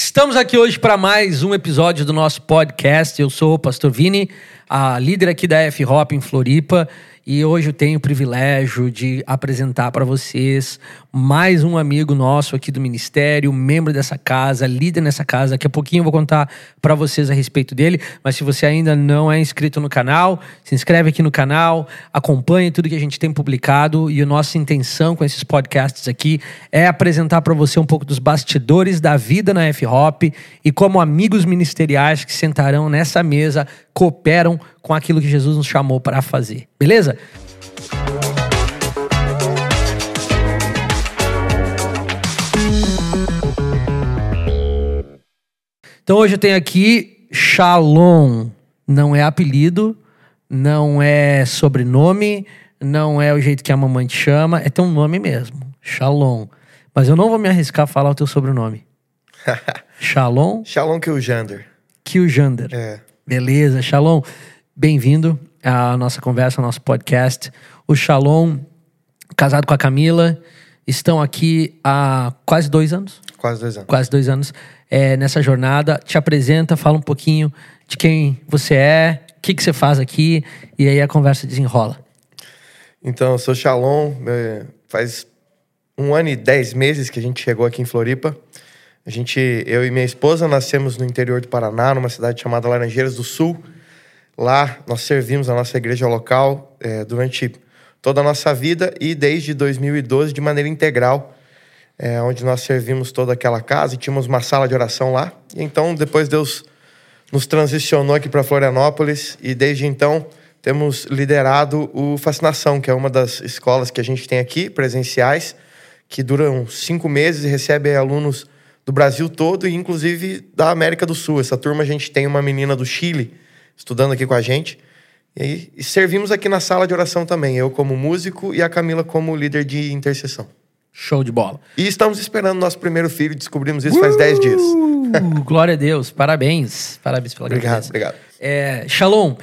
Estamos aqui hoje para mais um episódio do nosso podcast. Eu sou o Pastor Vini, a líder aqui da F-Hop em Floripa. E hoje eu tenho o privilégio de apresentar para vocês mais um amigo nosso aqui do ministério, membro dessa casa, líder nessa casa. Daqui a pouquinho eu vou contar para vocês a respeito dele. Mas se você ainda não é inscrito no canal, se inscreve aqui no canal, acompanhe tudo que a gente tem publicado. E a nossa intenção com esses podcasts aqui é apresentar para você um pouco dos bastidores da vida na F-Hop e como amigos ministeriais que sentarão nessa mesa cooperam com aquilo que Jesus nos chamou para fazer. Beleza? Então hoje eu tenho aqui Shalom. Não é apelido, não é sobrenome, não é o jeito que a mamãe te chama, é teu nome mesmo. Shalom. Mas eu não vou me arriscar a falar o teu sobrenome. Shalom Shalom Kiljander. Kiljander. É. Beleza, Shalom. Bem-vindo à nossa conversa, ao nosso podcast. O Shalom, casado com a Camila, estão aqui há quase dois anos. Quase dois anos. Quase dois anos é, nessa jornada. Te apresenta, fala um pouquinho de quem você é, o que, que você faz aqui, e aí a conversa desenrola. Então, eu sou Shalom. é, Faz um ano e dez meses que a gente chegou aqui em Floripa. A gente, eu e minha esposa, nascemos no interior do Paraná, numa cidade chamada Laranjeiras do Sul. Lá nós servimos a nossa igreja local é, durante toda a nossa vida e desde 2012 de maneira integral, é, onde nós servimos toda aquela casa e tínhamos uma sala de oração lá. E então depois Deus nos transicionou aqui para Florianópolis e desde então temos liderado o Fascinação, que é uma das escolas que a gente tem aqui, presenciais, que duram cinco meses e recebe alunos do Brasil todo e inclusive da América do Sul. Essa turma a gente tem uma menina do Chile estudando aqui com a gente. E, aí, e servimos aqui na sala de oração também, eu como músico e a Camila como líder de intercessão. Show de bola. E estamos esperando nosso primeiro filho, descobrimos isso faz 10 dias. Uh, glória a Deus, parabéns. Parabéns pela Obrigado, obrigado. É, Shalom,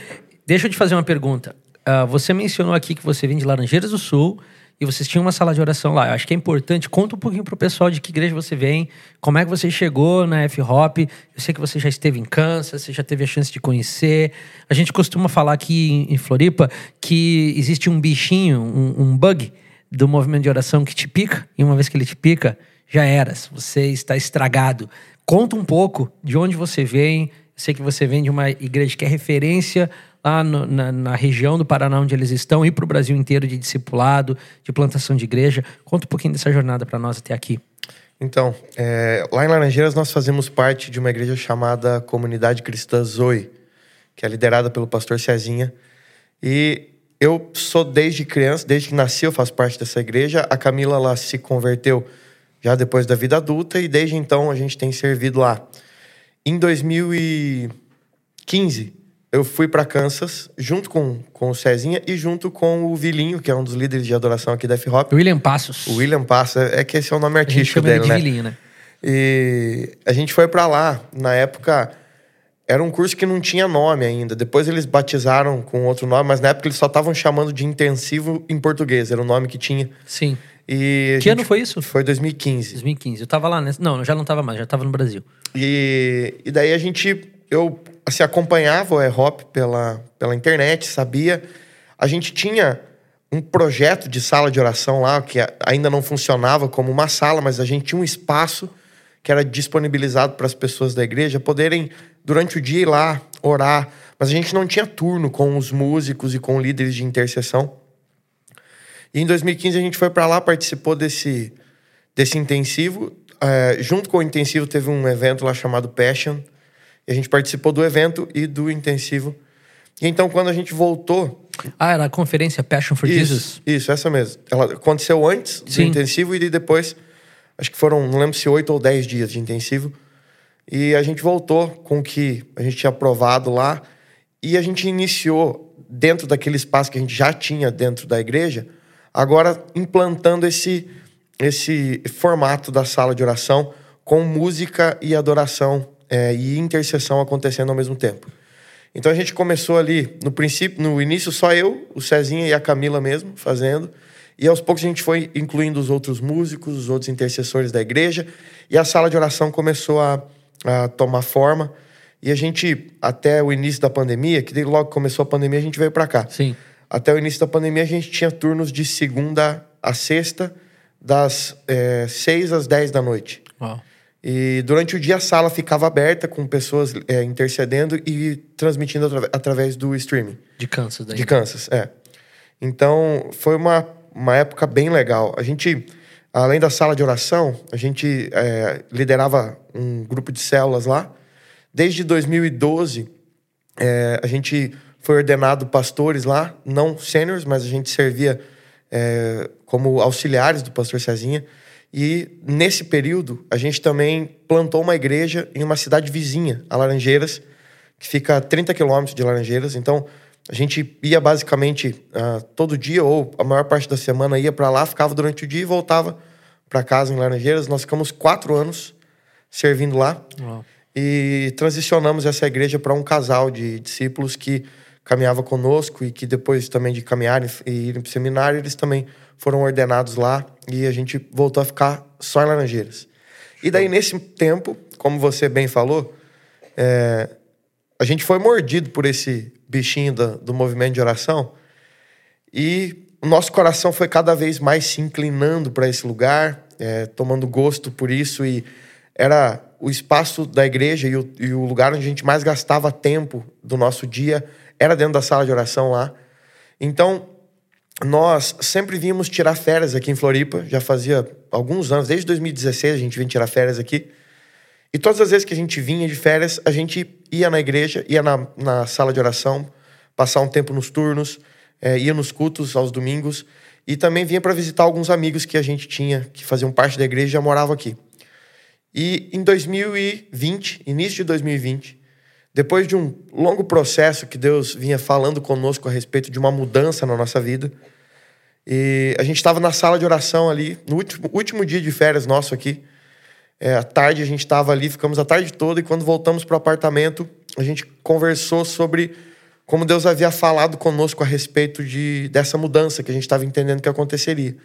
deixa eu te fazer uma pergunta. Ah, você mencionou aqui que você vem de Laranjeiras do Sul e vocês tinham uma sala de oração lá. Eu acho que é importante. Conta um pouquinho pro pessoal de que igreja você vem, como é que você chegou na F-Hop. Eu sei que você já esteve em Kansas, você já teve a chance de conhecer. A gente costuma falar aqui em, Floripa que existe um bichinho, um, um bug do movimento de oração que te pica, e uma vez que ele te pica, já eras. Você está estragado. Conta um pouco de onde você vem. Eu sei que você vem de uma igreja que é referência lá no- na, na região do Paraná onde eles estão e para o Brasil inteiro de discipulado, de plantação de igreja. Conta um pouquinho dessa jornada para nós até aqui. Então, é, lá em Laranjeiras nós fazemos parte de uma igreja chamada Comunidade Cristã Zoe, que é liderada pelo pastor Cezinha. E eu sou desde criança, desde que nasci eu faço parte dessa igreja. A Camila lá se converteu já depois da vida adulta e desde então a gente tem servido lá. Em 2015, eu fui para Kansas junto com, com o Cezinha e junto com o Vilinho, que é um dos líderes de adoração aqui da F-Hop. William Passos. O William Passa, é que esse é o nome artístico dele, de né? Vilinho, né? E a gente foi pra lá. Na época, era um curso que não tinha nome ainda. Depois eles batizaram com outro nome, mas na época eles só estavam chamando de intensivo em português. Era o nome que tinha. Sim. E Que ano foi isso? Foi 2015. 2015. Eu tava lá, né? Não, eu já não tava mais, já tava no Brasil. E, e daí a gente, eu assim, acompanhava o E-Hop pela, pela internet, sabia. A gente tinha um projeto de sala de oração lá, que ainda não funcionava como uma sala, mas a gente tinha um espaço que era disponibilizado para as pessoas da igreja poderem, durante o dia, ir lá orar. Mas a gente não tinha turno com os músicos e com líderes de intercessão. E em 2015 a gente foi para lá, participou desse, desse intensivo. É, junto com o intensivo teve um evento lá chamado Passion. E a gente participou do evento e do intensivo. E então quando a gente voltou, Ah, era a conferência Passion for Jesus. isso, isso, essa mesmo. Ela aconteceu antes do Sim. intensivo e depois, acho que foram, não lembro se oito ou dez dias de intensivo. E a gente voltou com o que a gente tinha aprovado lá e a gente iniciou dentro daquele espaço que a gente já tinha dentro da igreja, agora implantando esse esse formato da sala de oração com música e adoração é, e intercessão acontecendo ao mesmo tempo. Então a gente começou ali, no princípio, no início só eu, o Cezinha e a Camila mesmo fazendo. E aos poucos a gente foi incluindo os outros músicos, os outros intercessores da igreja, e a sala de oração começou a a tomar forma. E a gente, até o início da pandemia, que logo começou a pandemia, a gente veio para cá. Sim. Até o início da pandemia, a gente tinha turnos de segunda a sexta, das é, seis às dez da noite. Uau. E durante o dia a sala ficava aberta com pessoas é, intercedendo e transmitindo atra através do streaming. De Kansas, daí. De Kansas, é. Então, foi uma, uma época bem legal. A gente, além da sala de oração, a gente é, liderava um grupo de células lá. Desde 2012, é, a gente foi ordenado pastores lá, não sêniores, mas a gente servia é, como auxiliares do pastor Cezinha. E nesse período, a gente também plantou uma igreja em uma cidade vizinha, a Laranjeiras, que fica a 30 quilômetros de Laranjeiras. Então, a gente ia basicamente uh, todo dia, ou a maior parte da semana, ia para lá, ficava durante o dia e voltava para casa em Laranjeiras. Nós ficamos quatro anos servindo lá. Uau. E transicionamos essa igreja para um casal de discípulos que caminhava conosco e que depois também de caminharem e irem para o seminário, eles também foram ordenados lá e a gente voltou a ficar só em Laranjeiras. E daí, nesse tempo, como você bem falou, é, a gente foi mordido por esse bichinho do, do movimento de oração e o nosso coração foi cada vez mais se inclinando para esse lugar, é, tomando gosto por isso e era o espaço da igreja e o, e o lugar onde a gente mais gastava tempo do nosso dia era dentro da sala de oração lá. Então, nós sempre vínhamos tirar férias aqui em Floripa, já fazia alguns anos, desde 2016 a gente vinha tirar férias aqui. E todas as vezes que a gente vinha de férias, a gente ia na igreja, ia na, na sala de oração, passar um tempo nos turnos, é, ia nos cultos aos domingos e também vinha para visitar alguns amigos que a gente tinha, que faziam parte da igreja e já moravam aqui. E em 2020, início de 2020, depois de um longo processo que Deus vinha falando conosco a respeito de uma mudança na nossa vida, e a gente estava na sala de oração ali, no último, último dia de férias nosso aqui. É, à tarde a gente estava ali, ficamos a tarde toda, e quando voltamos para o apartamento, a gente conversou sobre como Deus havia falado conosco a respeito de, dessa mudança que a gente estava entendendo que aconteceria.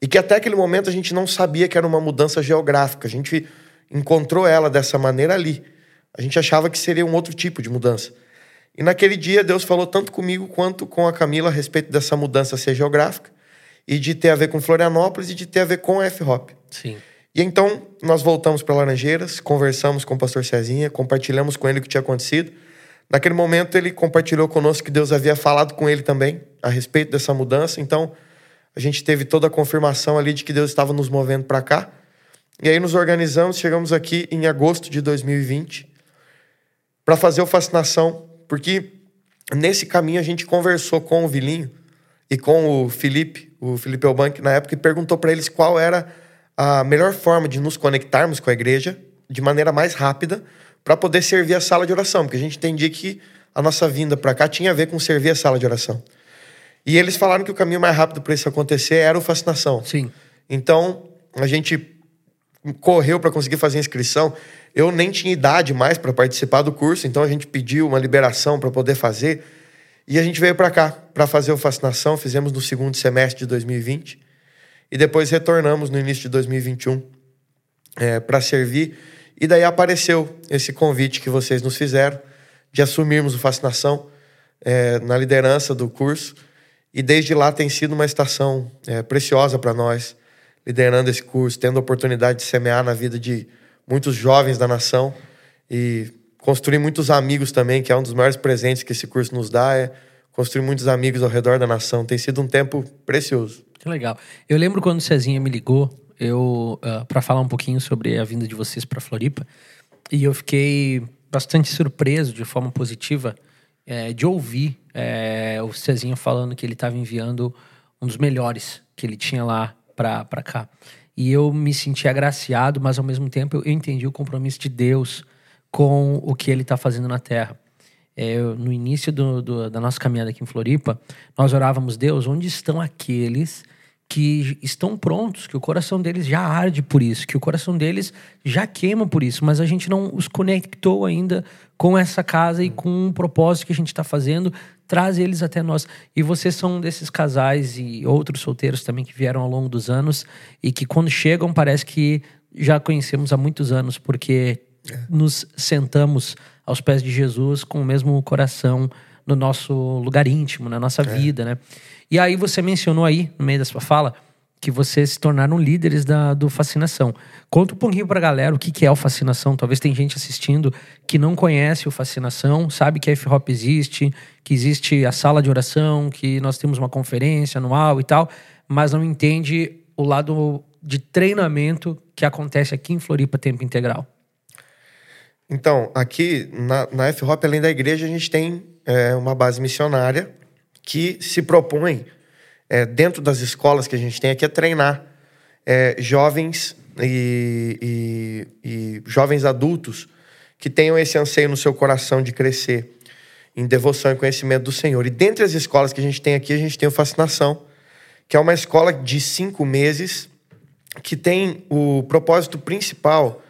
E que até aquele momento a gente não sabia que era uma mudança geográfica. A gente encontrou ela dessa maneira ali. A gente achava que seria um outro tipo de mudança. E naquele dia Deus falou tanto comigo quanto com a Camila a respeito dessa mudança ser geográfica e de ter a ver com Florianópolis e de ter a ver com a F-Hop. Sim. E então nós voltamos para Laranjeiras, conversamos com o pastor Cezinha, compartilhamos com ele o que tinha acontecido. Naquele momento ele compartilhou conosco que Deus havia falado com ele também a respeito dessa mudança. Então a gente teve toda a confirmação ali de que Deus estava nos movendo para cá. E aí nos organizamos, chegamos aqui em agosto de 2020 para fazer o Fascinação, porque nesse caminho a gente conversou com o Vilinho e com o Felipe, o Felipe Elbank na época, e perguntou para eles qual era a melhor forma de nos conectarmos com a igreja de maneira mais rápida para poder servir a sala de oração, porque a gente entendia que a nossa vinda para cá tinha a ver com servir a sala de oração. E eles falaram que o caminho mais rápido para isso acontecer era o Fascinação. Sim. Então, a gente correu para conseguir fazer a inscrição. Eu nem tinha idade mais para participar do curso, então a gente pediu uma liberação para poder fazer. E a gente veio para cá para fazer o Fascinação, fizemos no segundo semestre de 2020 e depois retornamos no início de 2021 é, para servir. E daí apareceu esse convite que vocês nos fizeram de assumirmos o Fascinação é, na liderança do curso. E desde lá tem sido uma estação é, preciosa para nós, liderando esse curso, tendo a oportunidade de semear na vida de muitos jovens da nação e construir muitos amigos também, que é um dos maiores presentes que esse curso nos dá, é construir muitos amigos ao redor da nação. Tem sido um tempo precioso. Que legal. Eu lembro quando o Cezinha me ligou, eu uh, ah, para falar um pouquinho sobre a vinda de vocês para Floripa, e eu fiquei bastante surpreso de forma positiva é, de ouvir é, o Cezinha falando que ele estava enviando um dos melhores que ele tinha lá para cá. E eu me senti agraciado, mas ao mesmo tempo eu entendi o compromisso de Deus com o que ele está fazendo na terra. É, no início do, do, da nossa caminhada aqui em Floripa, nós orávamos, Deus, onde estão aqueles que estão prontos, que o coração deles já arde por isso, que o coração deles já queima por isso, mas a gente não os conectou ainda com essa casa e com o propósito que a gente está fazendo, traz eles até nós. E vocês são um desses casais e outros solteiros também que vieram ao longo dos anos e que quando chegam parece que já conhecemos há muitos anos, porque nos sentamos aos pés de Jesus com o mesmo coração no nosso lugar íntimo, na nossa vida, né? E aí você mencionou aí, no meio da sua fala, que vocês se tornaram líderes da, do Fascinação. Conta um pouquinho pra galera o que, que é o Fascinação. Talvez tem gente assistindo que não conhece o Fascinação, sabe que a F-Hop existe, que existe a sala de oração, que nós temos uma conferência anual e tal, mas não entende o lado de treinamento que acontece aqui em Floripa Tempo Integral. Então, aqui na, na F-Hop, além da igreja, a gente tem é, uma base missionária que se propõe, é, dentro das escolas que a gente tem aqui, a treinar é, jovens e, e, e jovens adultos que tenham esse anseio no seu coração de crescer em devoção e conhecimento do Senhor. E dentre as escolas que a gente tem aqui, a gente tem o Fascinação, que é uma escola de cinco meses que tem o propósito principal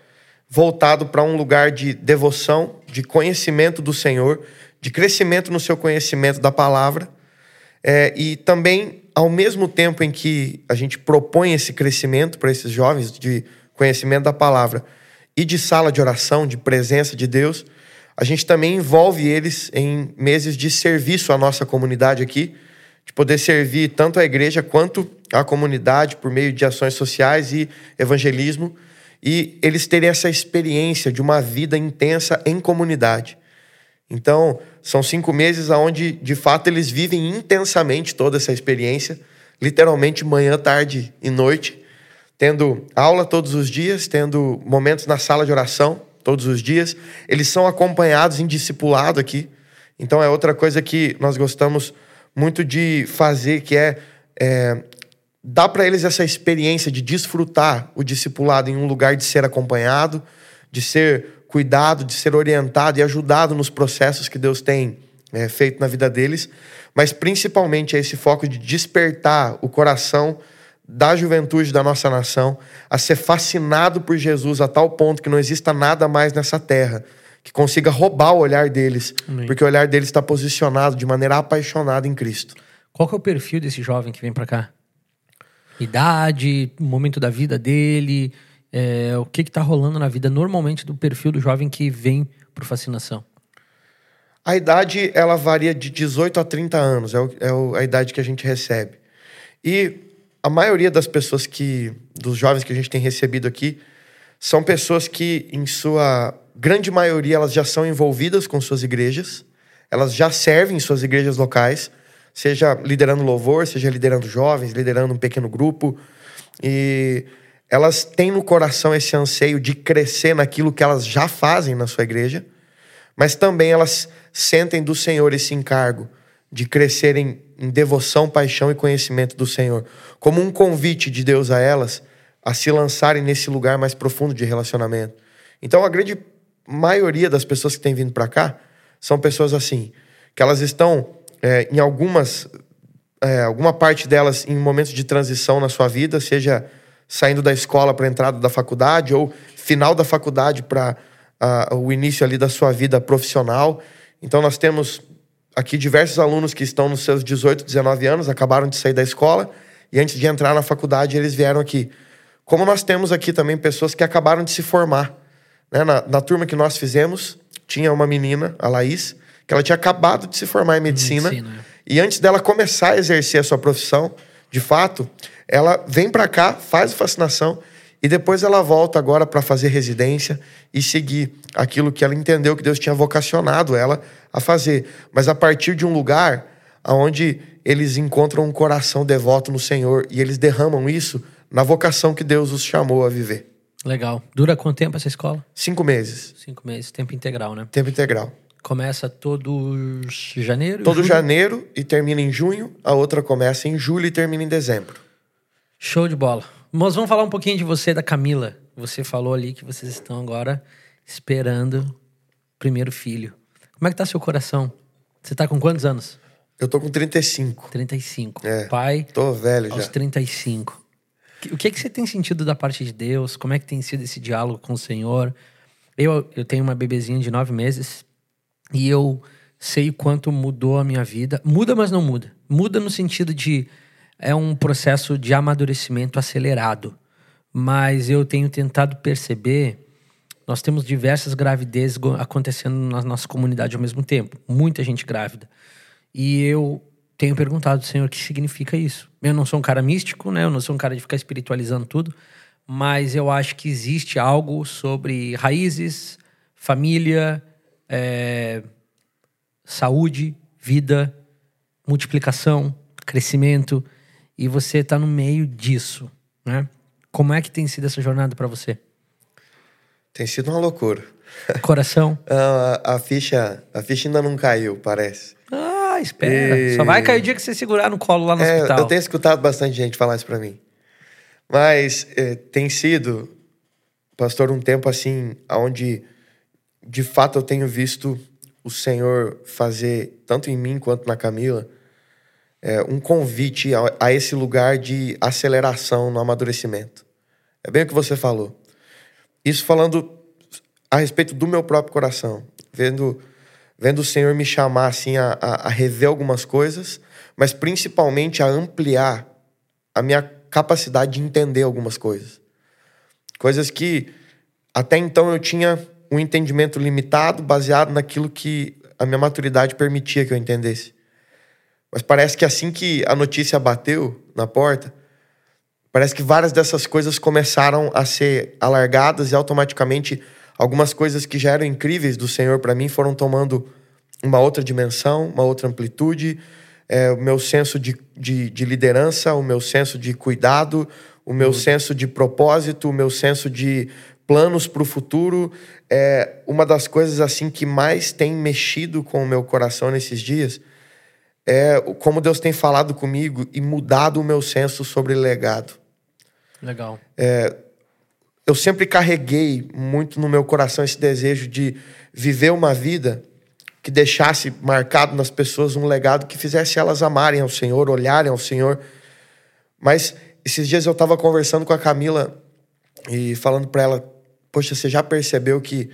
voltado para um lugar de devoção, de conhecimento do Senhor, de crescimento no seu conhecimento da palavra. É, e também, ao mesmo tempo em que a gente propõe esse crescimento para esses jovens de conhecimento da palavra e de sala de oração, de presença de Deus, a gente também envolve eles em meses de serviço à nossa comunidade aqui, de poder servir tanto a igreja quanto a comunidade por meio de ações sociais e evangelismo e eles terem essa experiência de uma vida intensa em comunidade. Então, são cinco meses onde, de fato, eles vivem intensamente toda essa experiência, literalmente manhã, tarde e noite, tendo aula todos os dias, tendo momentos na sala de oração todos os dias. Eles são acompanhados em discipulado aqui. Então, é outra coisa que nós gostamos muito de fazer, que é, é dá para eles essa experiência de desfrutar o discipulado em um lugar de ser acompanhado, de ser cuidado, de ser orientado e ajudado nos processos que Deus tem é, feito na vida deles, mas principalmente é esse foco de despertar o coração da juventude da nossa nação a ser fascinado por Jesus a tal ponto que não exista nada mais nessa terra que consiga roubar o olhar deles, Amém. porque o olhar deles está posicionado de maneira apaixonada em Cristo. Qual que é o perfil desse jovem que vem para cá? idade, momento da vida dele, é, o que está rolando na vida normalmente do perfil do jovem que vem por fascinação? A idade ela varia de 18 a 30 anos, é, o, é a idade que a gente recebe. E a maioria das pessoas que, dos jovens que a gente tem recebido aqui, são pessoas que, em sua grande maioria, elas já são envolvidas com suas igrejas, elas já servem em suas igrejas locais, seja liderando louvor, seja liderando jovens, liderando um pequeno grupo. E elas têm no coração esse anseio de crescer naquilo que elas já fazem na sua igreja, mas também elas sentem do Senhor esse encargo de crescerem em devoção, paixão e conhecimento do Senhor, como um convite de Deus a elas a se lançarem nesse lugar mais profundo de relacionamento. Então, a grande maioria das pessoas que têm vindo para cá são pessoas assim, que elas estão é, em algumas, é, alguma parte delas em momentos de transição na sua vida, seja saindo da escola para a entrada da faculdade ou final da faculdade para uh, o início ali da sua vida profissional. Então nós temos aqui diversos alunos que estão nos seus 18, 19 anos, acabaram de sair da escola e antes de entrar na faculdade eles vieram aqui. Como nós temos aqui também pessoas que acabaram de se formar. Né? Na, na turma que nós fizemos, tinha uma menina, a Laís, que ela tinha acabado de se formar em medicina. medicina. E antes dela começar a exercer a sua profissão, de fato, ela vem para cá, faz fascinação e depois ela volta agora para fazer residência e seguir aquilo que ela entendeu que Deus tinha vocacionado ela a fazer, mas a partir de um lugar onde eles encontram um coração devoto no Senhor e eles derramam isso na vocação que Deus os chamou a viver. Legal. Dura quanto tempo essa escola? Cinco meses. Cinco meses, tempo integral, né? Tempo integral. Começa todo janeiro? Todo julho? janeiro e termina em junho. A outra começa em julho e termina em dezembro. Show de bola. Mas vamos falar um pouquinho de você, da Camila. Você falou ali que vocês estão agora esperando o primeiro filho. Como é que tá seu coração? Você tá com quantos anos? Eu tô com 35. 35. É, Pai. Tô velho aos já. 35. O que, é que você tem sentido da parte de Deus? Como é que tem sido esse diálogo com o Senhor? Eu, eu tenho uma bebezinha de nove meses e eu sei o quanto mudou a minha vida. Muda, mas não muda. Muda no sentido de é um processo de amadurecimento acelerado. Mas eu tenho tentado perceber nós temos diversas gravidezes acontecendo na nossa comunidade ao mesmo tempo. Muita gente grávida. E eu tenho perguntado, Senhor, o que significa isso? Eu não sou um cara místico, né? Eu não sou um cara de ficar espiritualizando tudo, mas eu acho que existe algo sobre raízes, família, é, saúde, vida, multiplicação, crescimento, e você está no meio disso, né? Como é que tem sido essa jornada para você? Tem sido uma loucura. Coração? a, a, ficha, a ficha ainda não caiu, parece. Ah, espera. E... Só vai cair o dia que você segurar no colo lá no é, hospital. Eu tenho escutado bastante gente falar isso para mim. Mas é, tem sido, pastor, um tempo assim, onde de fato eu tenho visto o Senhor fazer, tanto em mim quanto na Camila, é, um convite a, a, esse lugar de aceleração no amadurecimento. É bem o que você falou. Isso falando a respeito do meu próprio coração, vendo, vendo o Senhor me chamar assim a, a, a rever algumas coisas, mas principalmente a ampliar a minha capacidade de entender algumas coisas. Coisas que até então eu tinha um entendimento limitado, baseado naquilo que a minha maturidade permitia que eu entendesse. Mas parece que assim que a notícia bateu na porta, parece que várias dessas coisas começaram a ser alargadas e automaticamente algumas coisas que já eram incríveis do Senhor para mim foram tomando uma outra dimensão, uma outra amplitude. É, o meu senso de, de, de, liderança, o meu senso de cuidado, o meu uhum. senso de propósito, o meu senso de planos para o futuro. É uma das coisas assim que mais tem mexido com o meu coração nesses dias é como Deus tem falado comigo e mudado o meu senso sobre legado. Legal. É, eu sempre carreguei muito no meu coração esse desejo de viver uma vida que deixasse marcado nas pessoas um legado que fizesse elas amarem ao Senhor, olharem ao Senhor. Mas esses dias eu estava conversando com a Camila e falando para ela Poxa, você já percebeu que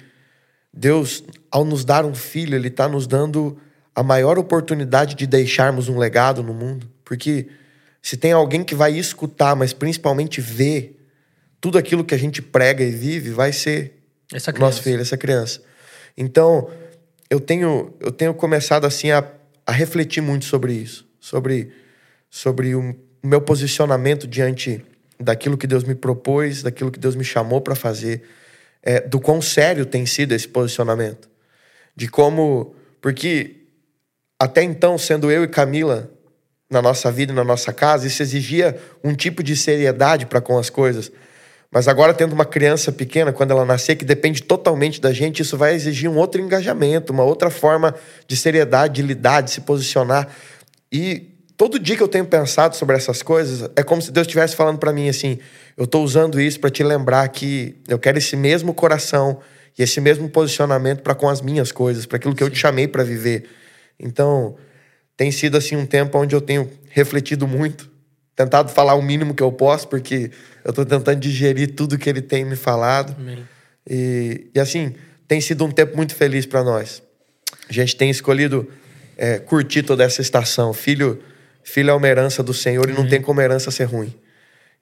Deus, ao nos dar um filho, Ele está nos dando a maior oportunidade de deixarmos um legado no mundo? Porque se tem alguém que vai escutar, mas principalmente ver tudo aquilo que a gente prega e vive, vai ser essa nosso filho, essa criança. Então, eu tenho, eu tenho começado assim a, a refletir muito sobre isso, sobre, sobre o meu posicionamento diante daquilo que Deus me propôs, daquilo que Deus me chamou para fazer é, do quão sério tem sido esse posicionamento. De como. Porque até então, sendo eu e Camila na nossa vida na nossa casa, isso exigia um tipo de seriedade para com as coisas. Mas agora, tendo uma criança pequena, quando ela nascer, que depende totalmente da gente, isso vai exigir um outro engajamento, uma outra forma de seriedade, de lidar, de se posicionar. E todo dia que eu tenho pensado sobre essas coisas, é como se Deus estivesse falando para mim assim: eu estou usando isso para te lembrar que eu quero esse mesmo coração e esse mesmo posicionamento para com as minhas coisas, para aquilo que eu te chamei para viver. Então, tem sido assim um tempo onde eu tenho refletido muito, tentado falar o mínimo que eu posso, porque eu estou tentando digerir tudo que ele tem me falado. E, e assim, tem sido um tempo muito feliz para nós. A gente tem escolhido é, curtir toda essa estação. Filho Filho é uma herança do Senhor e não tem como herança ser ruim.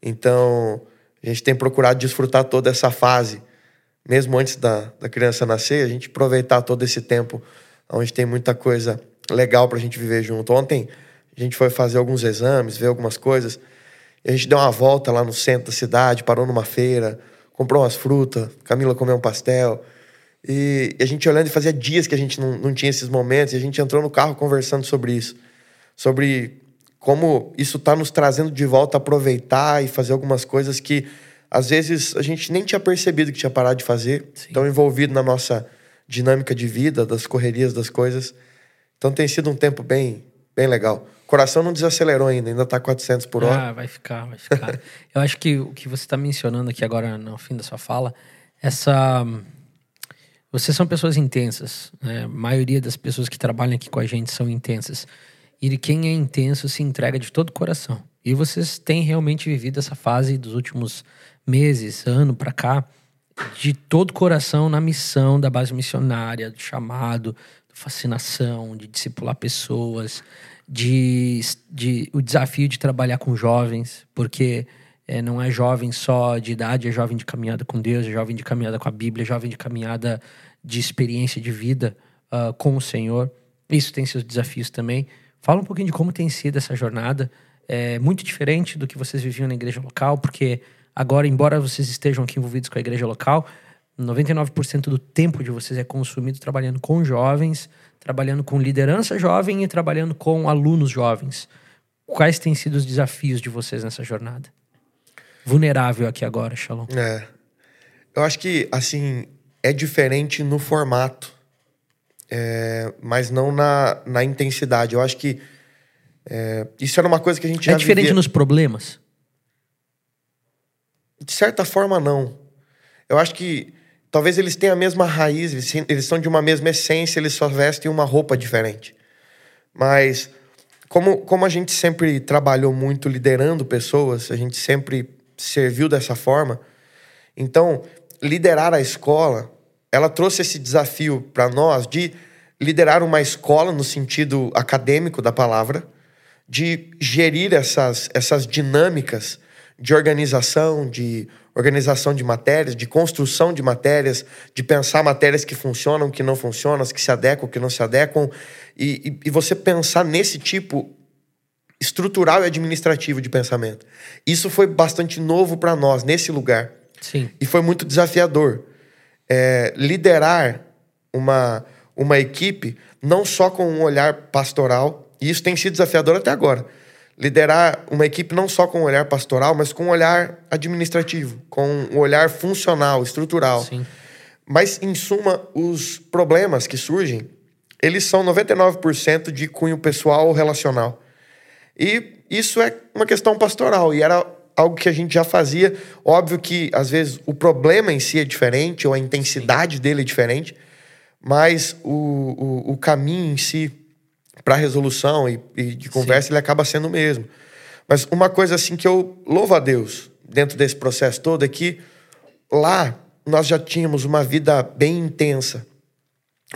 Então, a gente tem procurado desfrutar toda essa fase, mesmo antes da, da criança nascer, a gente aproveitar todo esse tempo onde tem muita coisa legal pra gente viver junto. Ontem a gente foi fazer alguns exames, ver algumas coisas, e a gente deu uma volta lá no centro da cidade, parou numa feira, comprou umas frutas, Camila comeu um pastel. E a gente olhando e fazia dias que a gente não, não tinha esses momentos, e a gente entrou no carro conversando sobre isso. Sobre como isso está nos trazendo de volta a aproveitar e fazer algumas coisas que às vezes a gente nem tinha percebido que tinha parado de fazer, Sim. tão envolvido na nossa dinâmica de vida, das correrias das coisas. Então tem sido um tempo bem, bem legal. O coração não desacelerou ainda, ainda está 400 por hora. Ah, vai ficar, vai ficar. Eu acho que o que você está mencionando aqui agora no fim da sua fala, essa vocês são pessoas intensas. Né? A maioria das pessoas que trabalham aqui com a gente são intensas. E quem é intenso se entrega de todo o coração. E vocês têm realmente vivido essa fase dos últimos meses, ano para cá, de todo o coração na missão da base missionária, do chamado, fascinação, de discipular pessoas, de, de o desafio de trabalhar com jovens, porque É, não é jovem só de idade, é jovem de caminhada com Deus, é jovem de caminhada com a Bíblia, é jovem de caminhada de experiência de vida uh, com o Senhor. Isso tem seus desafios também. Fala um pouquinho de como tem sido essa jornada. É muito diferente do que vocês viviam na igreja local, porque agora, embora vocês estejam aqui envolvidos com a igreja local, 99% do tempo de vocês é consumido trabalhando com jovens, trabalhando com liderança jovem e trabalhando com alunos jovens. Quais têm sido os desafios de vocês nessa jornada? Vulnerável aqui agora, Shalom. É. Eu acho que, assim, é diferente no formato, é, mas não na, na intensidade. Eu acho que é, isso era uma coisa que a gente é já É diferente vivia. nos problemas? De certa forma, não. Eu acho que talvez eles tenham a mesma raiz, eles, eles são de uma mesma essência, eles só vestem uma roupa diferente. Mas, como, como a gente sempre trabalhou muito liderando pessoas, a gente sempre serviu dessa forma, então, liderar a escola, ela trouxe esse desafio para nós de liderar uma escola no sentido acadêmico da palavra, de gerir essas, essas dinâmicas de organização, de organização de matérias, de construção de matérias, de pensar matérias que funcionam, que não funcionam, que se adequam, que não se adequam, e, e, e você pensar nesse tipo estrutural e administrativo de pensamento. Isso foi bastante novo para nós, nesse lugar. Sim. E foi muito desafiador. É, liderar uma, uma equipe não só com um olhar pastoral, e isso tem sido desafiador até agora. Liderar uma equipe não só com um olhar pastoral, mas com um olhar administrativo, com um olhar funcional, estrutural. Sim. Mas, em suma, os problemas que surgem, eles são 99% de cunho pessoal ou relacional. E isso é uma questão pastoral, e era algo que a gente já fazia. Óbvio que, às vezes, o problema em si é diferente, ou a intensidade dele é diferente, mas o, o, o caminho em si para resolução e, e, de conversa Sim. ele acaba sendo o mesmo. Mas uma coisa assim que eu louvo a Deus dentro desse processo todo é que lá nós já tínhamos uma vida bem intensa.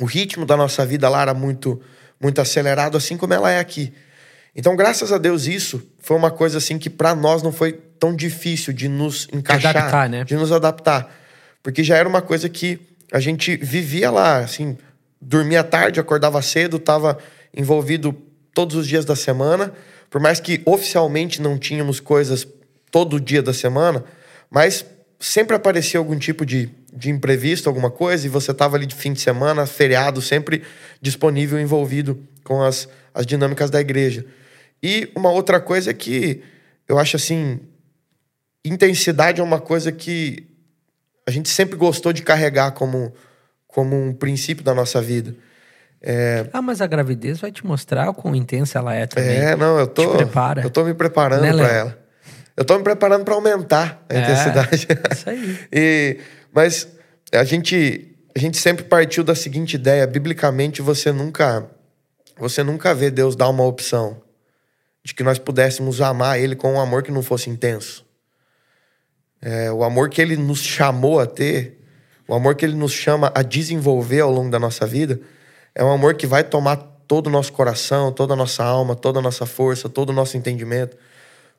O ritmo da nossa vida lá era muito muito acelerado, assim como ela é aqui. Então, graças a Deus, isso foi uma coisa assim que para nós não foi tão difícil de nos encaixar, adaptar, né? de nos adaptar, porque já era uma coisa que a gente vivia lá, assim, dormia tarde, acordava cedo, estava envolvido todos os dias da semana, por mais que oficialmente não tínhamos coisas todo dia da semana, mas sempre aparecia algum tipo de, de imprevisto, alguma coisa, e você estava ali de fim de semana, feriado, sempre disponível, envolvido com as, as dinâmicas da igreja. E uma outra coisa é que eu acho assim, intensidade é uma coisa que a gente sempre gostou de carregar como, como um princípio da nossa vida. É... Ah, mas a gravidez vai te mostrar o quão intensa ela é também. É, não, eu tô, eu tô me preparando né, para ela. Eu tô me preparando para aumentar a é, intensidade. Isso aí. e, mas a gente, a gente sempre partiu da seguinte ideia: biblicamente, você nunca, você nunca vê Deus dar uma opção de que nós pudéssemos amar Ele com um amor que não fosse intenso. É, o amor que Ele nos chamou a ter, o amor que Ele nos chama a desenvolver ao longo da nossa vida, é um amor que vai tomar todo o nosso coração, toda a nossa alma, toda a nossa força, todo o nosso entendimento.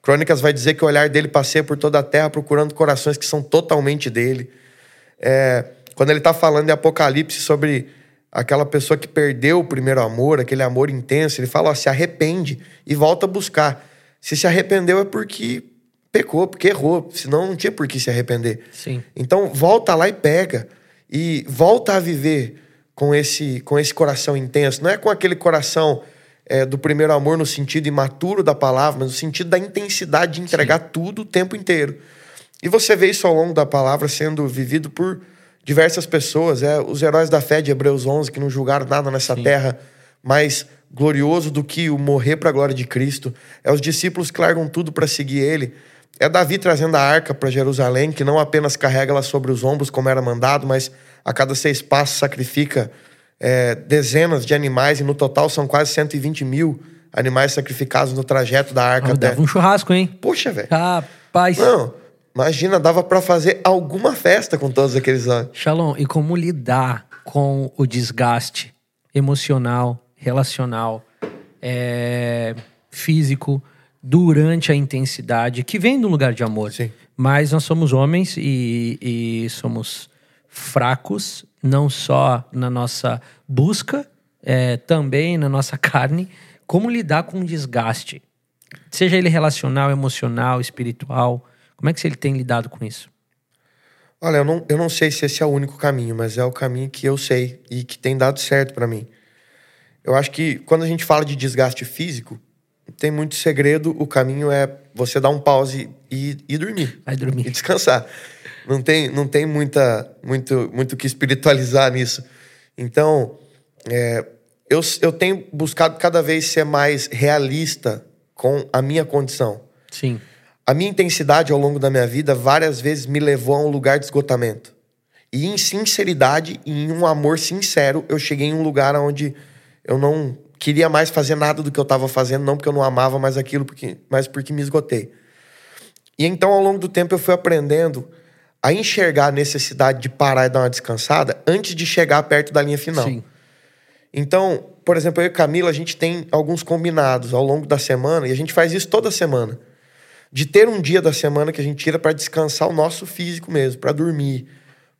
Crônicas vai dizer que o olhar dele passeia por toda a terra procurando corações que são totalmente dele. É, quando ele está falando em Apocalipse sobre aquela pessoa que perdeu o primeiro amor, aquele amor intenso, ele fala: ó, se arrepende e volta a buscar. Se se arrependeu é porque pecou, porque errou, senão não tinha por que se arrepender. Sim. Então volta lá e pega e volta a viver com esse com esse coração intenso. Não é com aquele coração é, do primeiro amor no sentido imaturo da palavra, mas no sentido da intensidade de entregar Sim. tudo o tempo inteiro. E você vê isso ao longo da palavra sendo vivido por diversas pessoas, é os heróis da fé de Hebreus 11 que não julgaram nada nessa Sim. terra mais glorioso do que o morrer para a glória de Cristo. É os discípulos que largam tudo para seguir ele. É Davi trazendo a arca para Jerusalém, que não apenas carrega ela sobre os ombros como era mandado, mas a cada seis passos sacrifica é, dezenas de animais e no total são quase 120 mil animais sacrificados no trajeto da arca. Ah, dava um churrasco, hein? Poxa, velho. Rapaz. Não, Imagina, dava para fazer alguma festa com todos aqueles anos. Shalom, e como lidar com o desgaste emocional, relacional, é, físico durante a intensidade que vem do lugar de amor. Sim. Mas nós somos homens e, e somos fracos, não só na nossa busca, é, também na nossa carne. Como lidar com o desgaste? Seja ele relacional, emocional, espiritual. Como é que ele tem lidado com isso? Olha, eu não, eu não sei se esse é o único caminho, mas é o caminho que eu sei e que tem dado certo para mim. Eu acho que quando a gente fala de desgaste físico, tem muito segredo. O caminho é você dar um pause e, e dormir. Vai dormir. E descansar. Não tem, não tem muita, muito, muito que espiritualizar nisso. Então, é, eu, eu tenho buscado cada vez ser mais realista com a minha condição. Sim. A minha intensidade ao longo da minha vida várias vezes me levou a um lugar de esgotamento. E em sinceridade e em um amor sincero, eu cheguei em um lugar onde eu não queria mais fazer nada do que eu estava fazendo, não porque eu não amava mais aquilo, porque, mas porque me esgotei. E então, ao longo do tempo, eu fui aprendendo a enxergar a necessidade de parar e dar uma descansada antes de chegar perto da linha final. Sim. Então, por exemplo, eu e Camila, a gente tem alguns combinados ao longo da semana, e a gente faz isso toda semana. De ter um dia da semana que a gente tira para descansar o nosso físico mesmo, para dormir,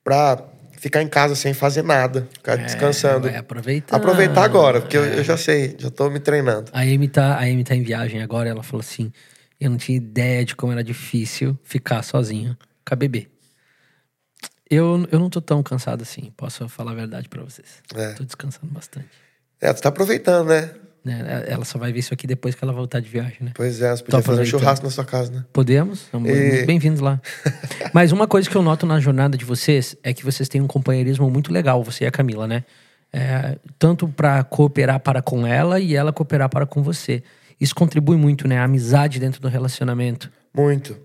para ficar em casa sem fazer nada, ficar É, descansando. aproveitar. Aproveitar agora, porque eu, É. eu já sei, já tô me treinando. A Amy, tá, a Amy tá em viagem agora, ela falou assim: eu não tinha ideia de como era difícil ficar sozinha com a bebê. Eu, eu não tô tão cansado assim, posso falar a verdade pra vocês. É. Tô descansando bastante. É, tu tá aproveitando, né? Né, Ela só vai ver isso aqui depois que ela voltar de viagem, né? Pois é, você podia fazer um churrasco na sua casa, né? Podemos? E- bem-vindos lá. Mas uma coisa que eu noto na jornada de vocês é que vocês têm um companheirismo muito legal, você e a Camila, né? É, tanto pra cooperar para com ela e ela cooperar para com você. Isso contribui muito, né? A amizade dentro do relacionamento. Muito.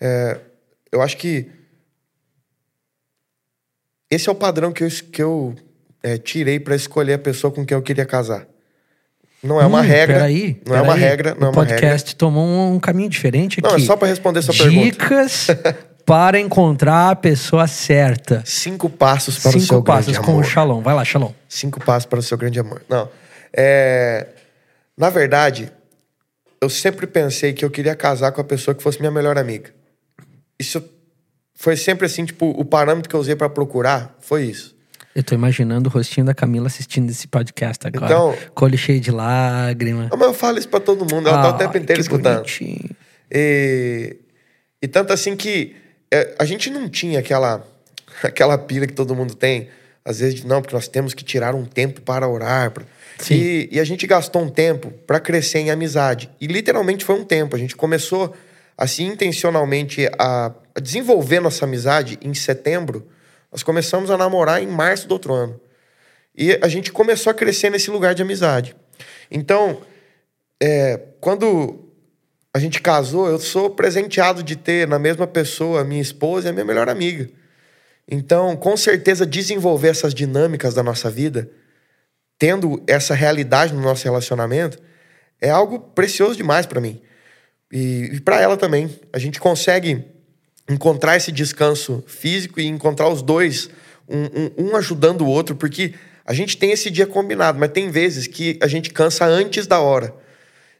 É, eu acho que esse é o padrão que eu, que eu é, tirei para escolher a pessoa com quem eu queria casar. Não é uma Hum, regra. Peraí, não é uma peraí. regra. Não o é uma regra. podcast tomou um caminho diferente aqui. Não, é só para responder essa pergunta. Dicas para encontrar a pessoa certa. Cinco passos para o Cinco seu passos grande com amor. o Shalom. Vai lá, Shalom. Cinco passos para o seu grande amor. Não. É, na verdade, eu sempre pensei que eu queria casar com a pessoa que fosse minha melhor amiga. Isso foi sempre assim, tipo, o parâmetro que eu usei para procurar foi isso. Eu tô imaginando o rostinho da Camila assistindo esse podcast agora. Então- olho cheio de lágrima. Mas eu falo isso para todo mundo, ela tá o Ah, tempo inteiro escutando. bonitinho. E, e tanto assim que é, a gente não tinha aquela, aquela pira que todo mundo tem, às vezes, não, porque nós temos que tirar um tempo para orar. pra- Sim. E, e a gente gastou um tempo para crescer em amizade. E literalmente foi um tempo. A gente começou, assim, intencionalmente a, a desenvolver nossa amizade em setembro. Nós começamos a namorar em março do outro ano. E a gente começou a crescer nesse lugar de amizade. Então, é, quando a gente casou, eu sou presenteado de ter na mesma pessoa a minha esposa e a minha melhor amiga. Então, com certeza, desenvolver essas dinâmicas da nossa vida, tendo essa realidade no nosso relacionamento, é algo precioso demais para mim. E, e para ela também. A gente consegue encontrar esse descanso físico e encontrar os dois, um, um- um ajudando o outro, porque a gente tem esse dia combinado, mas tem vezes que a gente cansa antes da hora.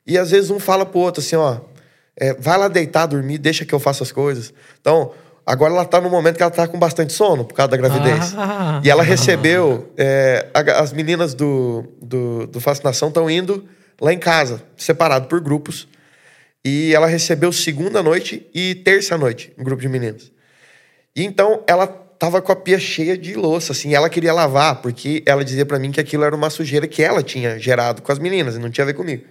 E às vezes um fala pro outro assim, ó, é, vai lá deitar, dormir, deixa que eu faça as coisas. Então, agora ela tá no momento que ela tá com bastante sono por causa da gravidez. Ah. e ela recebeu, é, a- as meninas do, do, do Fascinação estão indo lá em casa, separado por grupos. E ela recebeu segunda noite e terça noite, um grupo de meninas. E então ela tava com a pia cheia de louça, assim, ela queria lavar, porque ela dizia pra mim que aquilo era uma sujeira que ela tinha gerado com as meninas, e não tinha a ver comigo.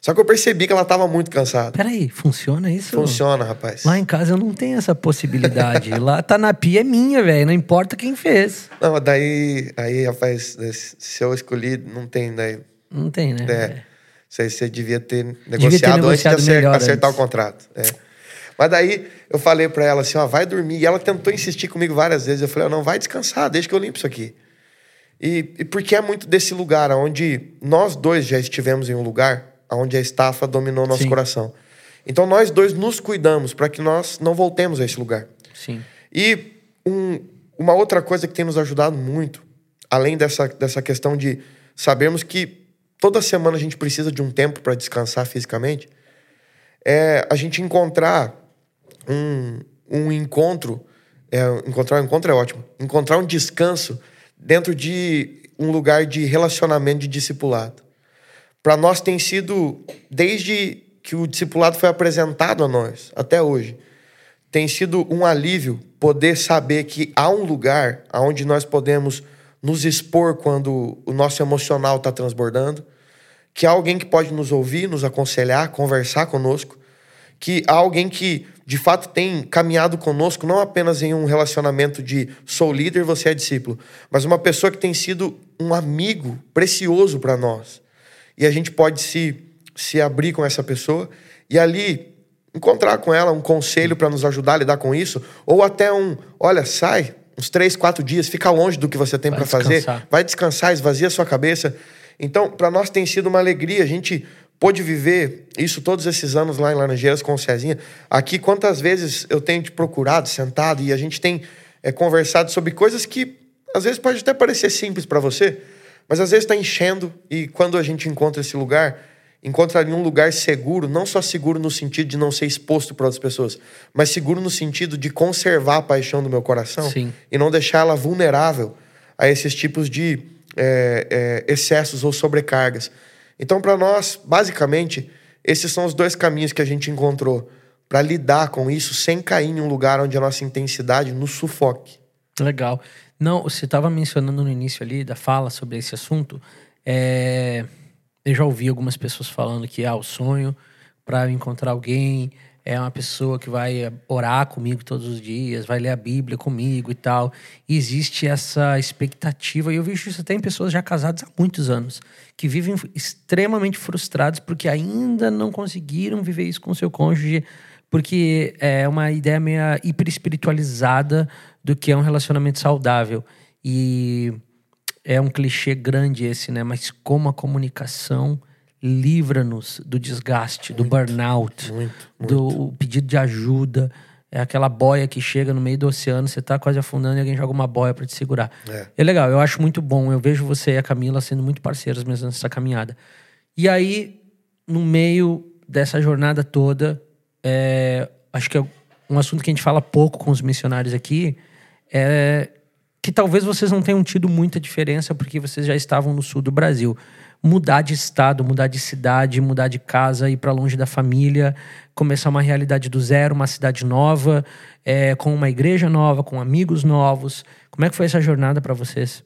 Só que eu percebi que ela tava muito cansada. Peraí, funciona isso? Funciona, rapaz. Lá em casa eu não tenho essa possibilidade. Lá tá na pia é minha, velho. Não importa quem fez. Não, daí, aí, rapaz, se eu escolhi, não tem, daí. Não tem, né? É. Você, você devia ter ter negociado, negociado antes de acer- melhor acertar antes. o contrato. É. Mas daí eu falei pra ela assim, ó, vai dormir. E ela tentou insistir comigo várias vezes. Eu falei, ó, não, vai descansar, deixa que eu limpo isso aqui. E, e porque é muito desse lugar onde nós dois já estivemos em um lugar onde a estafa dominou nosso Sim. coração. Então nós dois nos cuidamos para que nós não voltemos a esse lugar. Sim. E um- uma outra coisa que tem nos ajudado muito, além dessa, dessa questão de sabermos que toda semana a gente precisa de um tempo para descansar fisicamente, é a gente encontrar um, um encontro. É, encontrar um encontro é ótimo. Encontrar um descanso dentro de um lugar de relacionamento de discipulado. Para nós tem sido, desde que o discipulado foi apresentado a nós, até hoje, tem sido um alívio poder saber que há um lugar onde nós podemos nos expor quando o nosso emocional está transbordando, que há alguém que pode nos ouvir, nos aconselhar, conversar conosco, que há alguém que de fato tem caminhado conosco, não apenas em um relacionamento de sou líder, você é discípulo, mas uma pessoa que tem sido um amigo precioso para nós. E a gente pode se, se abrir com essa pessoa e ali encontrar com ela um conselho para nos ajudar a lidar com isso, ou até um, olha, sai uns três, quatro dias, fica longe do que você tem para fazer, vai descansar, esvazia a sua cabeça. Então, para nós tem sido uma alegria, a gente pôde viver isso todos esses anos lá em Laranjeiras com o Cezinha. Aqui, quantas vezes eu tenho te procurado, sentado, e a gente tem é, conversado sobre coisas que às vezes pode até parecer simples para você, mas às vezes está enchendo, e quando a gente encontra esse lugar, encontra ali um lugar seguro, não só seguro no sentido de não ser exposto para outras pessoas, mas seguro no sentido de conservar a paixão do meu coração Sim. e não deixar ela vulnerável a esses tipos de é, é, excessos ou sobrecargas. Então, para nós, basicamente, esses são os dois caminhos que a gente encontrou para lidar com isso sem cair em um lugar onde a nossa intensidade nos sufoque. Legal. Não, você estava mencionando no início ali da fala sobre esse assunto. É... Eu já ouvi algumas pessoas falando que ah, o sonho para encontrar alguém é uma pessoa que vai orar comigo todos os dias, vai ler a Bíblia comigo e tal. E existe essa expectativa, e eu vejo isso até em pessoas já casadas há muitos anos, que vivem extremamente frustrados porque ainda não conseguiram viver isso com seu cônjuge, porque é uma ideia meio hiper espiritualizada do que é um relacionamento saudável. E é um clichê grande esse, né? Mas como a comunicação livra-nos do desgaste, muito, do burnout, muito, muito. do pedido de ajuda. É aquela boia que chega no meio do oceano, você tá quase afundando e alguém joga uma boia para te segurar. É. é. legal, eu acho muito bom. Eu vejo você e a Camila sendo muito parceiros mesmo nessa caminhada. E aí, no meio dessa jornada toda, é, acho que é um assunto que a gente fala pouco com os missionários aqui é que talvez vocês não tenham tido muita diferença porque vocês já estavam no sul do Brasil mudar de estado, mudar de cidade, mudar de casa, ir para longe da família, começar uma realidade do zero, uma cidade nova, é, com uma igreja nova, com amigos novos. Como é que foi essa jornada para vocês?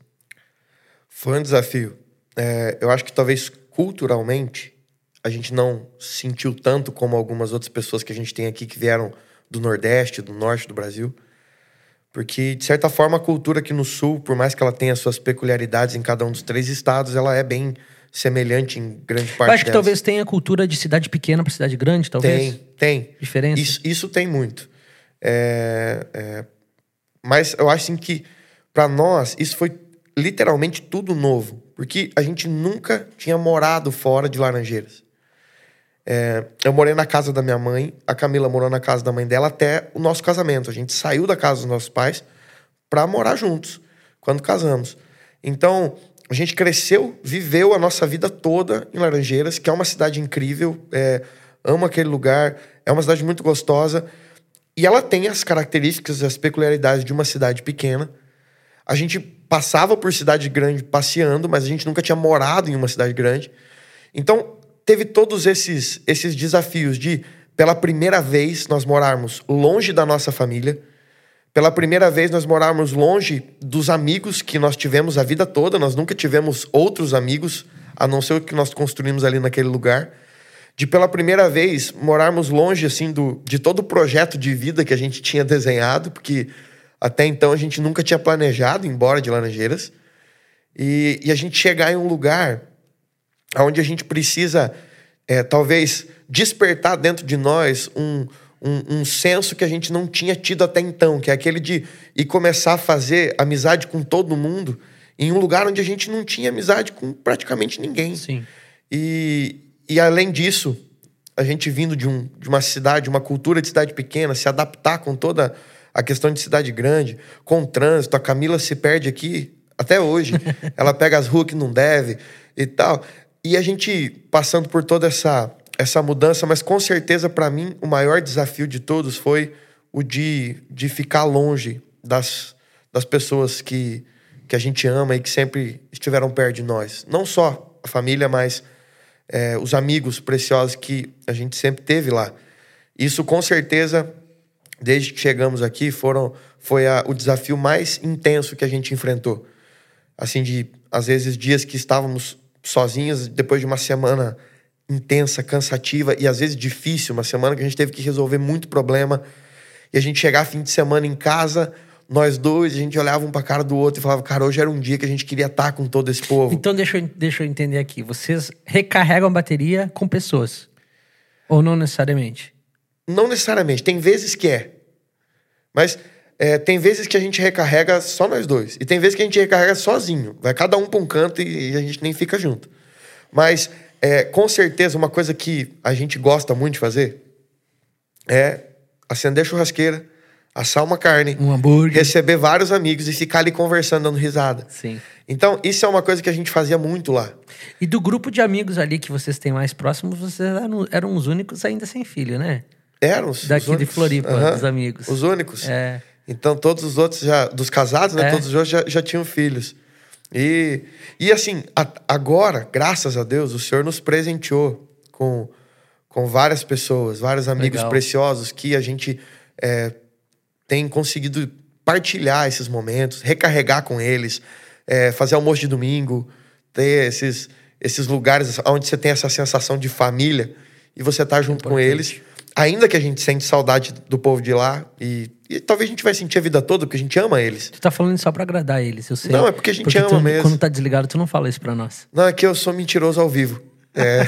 Foi um desafio. É, eu acho que talvez culturalmente a gente não sentiu tanto como algumas outras pessoas que a gente tem aqui que vieram do Nordeste, do Norte do Brasil. Porque, de certa forma, a cultura aqui no Sul, por mais que ela tenha suas peculiaridades em cada um dos três estados, ela é bem semelhante em grande parte. Eu acho que talvez tenha cultura de cidade pequena para cidade grande, talvez. Tem, tem. Diferença. Isso, isso tem muito. É, é, mas eu acho assim, que para nós isso foi literalmente tudo novo, porque a gente nunca tinha morado fora de Laranjeiras. É, eu morei na casa da minha mãe, a Camila morou na casa da mãe dela até o nosso casamento. A gente saiu da casa dos nossos pais para morar juntos quando casamos. Então, a gente cresceu, viveu a nossa vida toda em Laranjeiras, que é uma cidade incrível, é, amo aquele lugar, é uma cidade muito gostosa. E ela tem as características, as peculiaridades de uma cidade pequena. A gente passava por cidade grande passeando, mas a gente nunca tinha morado em uma cidade grande. Então, teve todos esses, esses desafios de, pela primeira vez, nós morarmos longe da nossa família pela primeira vez nós morarmos longe dos amigos que nós tivemos a vida toda, nós nunca tivemos outros amigos, a não ser o que nós construímos ali naquele lugar. De pela primeira vez morarmos longe assim do, de todo o projeto de vida que a gente tinha desenhado, porque até então a gente nunca tinha planejado ir embora de Laranjeiras. E, e a gente chegar em um lugar onde a gente precisa, é, talvez, despertar dentro de nós um, um, um senso que a gente não tinha tido até então, que é aquele de ir começar a fazer amizade com todo mundo em um lugar onde a gente não tinha amizade com praticamente ninguém. Sim. E, e além disso, a gente vindo de, um, de uma cidade, uma cultura de cidade pequena, se adaptar com toda a questão de cidade grande, com o trânsito, a Camila se perde aqui até hoje. ela pega as ruas que não deve e tal. E a gente passando por toda essa essa mudança, mas com certeza para mim o maior desafio de todos foi o de, de ficar longe das, das pessoas que, que a gente ama e que sempre estiveram perto de nós. Não só a família, mas é, os amigos preciosos que a gente sempre teve lá. Isso com certeza, desde que chegamos aqui, foram, foi a, o desafio mais intenso que a gente enfrentou. Assim, de às vezes dias que estávamos sozinhos, depois de uma semana intensa, cansativa e às vezes difícil, uma semana que a gente teve que resolver muito problema. E a gente chegar fim de semana em casa, nós dois, a gente olhava um pra cara do outro e falava, cara, hoje era um dia que a gente queria estar com todo esse povo. Então deixa eu, deixa eu entender aqui. Vocês recarregam a bateria com pessoas? Ou não necessariamente? Não necessariamente. Tem vezes que é. Mas é, tem vezes que a gente recarrega só nós dois. E tem vezes que a gente recarrega sozinho. Vai cada um pra um canto e, e a gente nem fica junto. Mas, é, com certeza, uma coisa que a gente gosta muito de fazer é acender a churrasqueira, assar uma carne, Um hambúrguer. receber vários amigos e ficar ali conversando, dando risada. Sim. Então, isso é uma coisa que a gente fazia muito lá. E do grupo de amigos ali que vocês têm mais próximos, vocês eram, eram os únicos ainda sem filho, né? Eram os, Daqui os de únicos. Floripa, Aham. dos amigos. Os únicos. É. Então, todos os outros já, dos casados, né? É. Todos os outros já, já tinham filhos. E, e assim, a- agora, graças a Deus, o Senhor nos presenteou com, com várias pessoas, vários amigos Legal. preciosos que a gente é, tem conseguido partilhar esses momentos, recarregar com eles, é, fazer almoço de domingo, ter esses, esses lugares onde você tem essa sensação de família e você tá junto com eles. Ainda que a gente sente saudade do povo de lá e, e talvez a gente vai sentir a vida toda porque a gente ama eles. Tu tá falando isso só pra agradar eles, eu sei. Não, é porque a gente ama tu, mesmo. Quando tá desligado, tu não fala isso pra nós. Não, é que eu sou mentiroso ao vivo. É,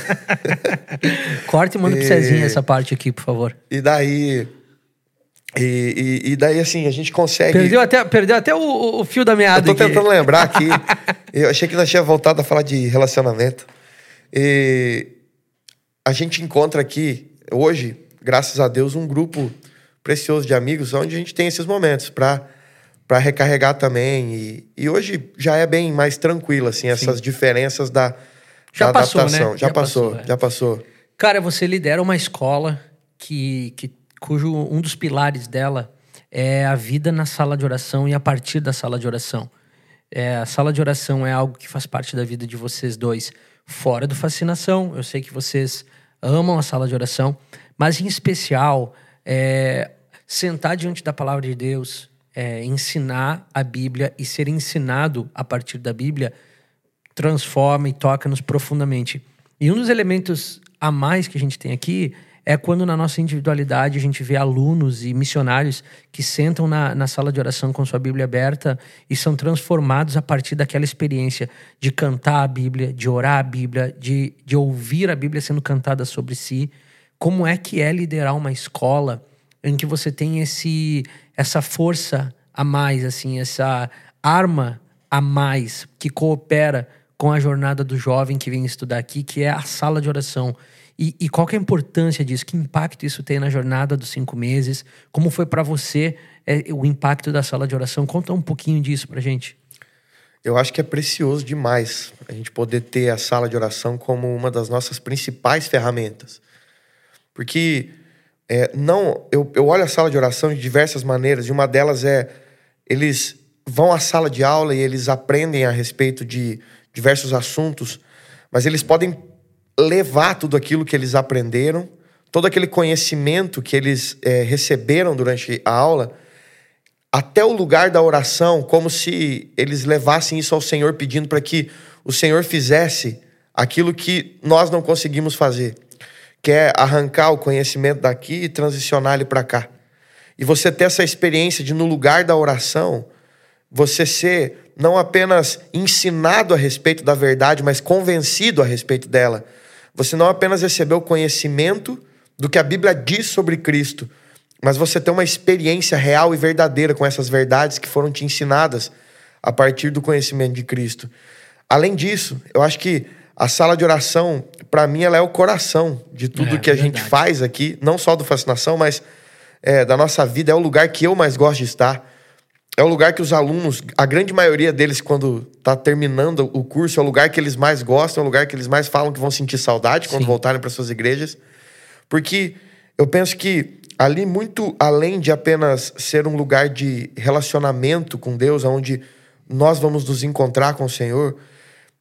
Corta e manda pro E- Cezinha essa parte aqui, por favor. e daí. E, e, e daí, assim, a gente consegue. Perdeu até, perdeu até o- o, fio da Eu meada tô aqui. tentando lembrar aqui. Eu achei que nós tínhamos voltado a falar de relacionamento. E a gente encontra aqui, hoje, graças a Deus, um grupo precioso de amigos onde a gente tem esses momentos para para recarregar também. E, e hoje já é bem mais tranquilo, assim, essas diferenças da, Já da passou, adaptação. né? Já, Já passou, passou, é. já passou. Cara, você lidera uma escola que, que, cujo um dos pilares dela é a vida na sala de oração e a partir da sala de oração. É, a sala de oração é algo que faz parte da vida de vocês dois, fora do fascinação. Eu sei que vocês amam a sala de oração, mas em especial, é, sentar diante da palavra de Deus, é, ensinar a Bíblia e ser ensinado a partir da Bíblia transforma e toca-nos profundamente. E um dos elementos a mais que a gente tem aqui é quando na nossa individualidade a gente vê alunos e missionários que sentam na, na sala de oração com sua Bíblia aberta e são transformados a partir daquela experiência de cantar a Bíblia, de orar a Bíblia, de, de ouvir a Bíblia sendo cantada sobre si. Como é que é liderar uma escola em que você tem esse essa força a mais, assim, essa arma a mais que coopera com a jornada do jovem que vem estudar aqui, que é a sala de oração. E, e qual é a importância disso? Que impacto isso tem na jornada dos cinco meses? Como foi para você é, o impacto da sala de oração? Conta um pouquinho disso pra gente. Eu acho que é precioso demais a gente poder ter a sala de oração como uma das nossas principais ferramentas. Porque é, não, eu, eu olho a sala de oração de diversas maneiras, e uma delas é eles vão à sala de aula e eles aprendem a respeito de diversos assuntos, mas eles podem levar tudo aquilo que eles aprenderam, todo aquele conhecimento que eles é, receberam durante a aula, até o lugar da oração, como se eles levassem isso ao Senhor, pedindo para que o Senhor fizesse aquilo que nós não conseguimos fazer, que é arrancar o conhecimento daqui e transicionar ele para cá. E você ter essa experiência de, no lugar da oração, você ser não apenas ensinado a respeito da verdade, mas convencido a respeito dela. Você não apenas recebeu o conhecimento do que a Bíblia diz sobre Cristo, mas você tem uma experiência real e verdadeira com essas verdades que foram te ensinadas a partir do conhecimento de Cristo. Além disso, eu acho que a sala de oração, para mim, ela é o coração de tudo É, que a gente verdade. faz aqui, não só do Fascinação, mas é, da nossa vida, é o lugar que eu mais gosto de estar. é o lugar que os alunos, a grande maioria deles, quando está terminando o curso, é o lugar que eles mais gostam, é o lugar que eles mais falam que vão sentir saudade quando Sim. voltarem para suas igrejas. Porque eu penso que ali, muito além de apenas ser um lugar de relacionamento com Deus, onde nós vamos nos encontrar com o Senhor,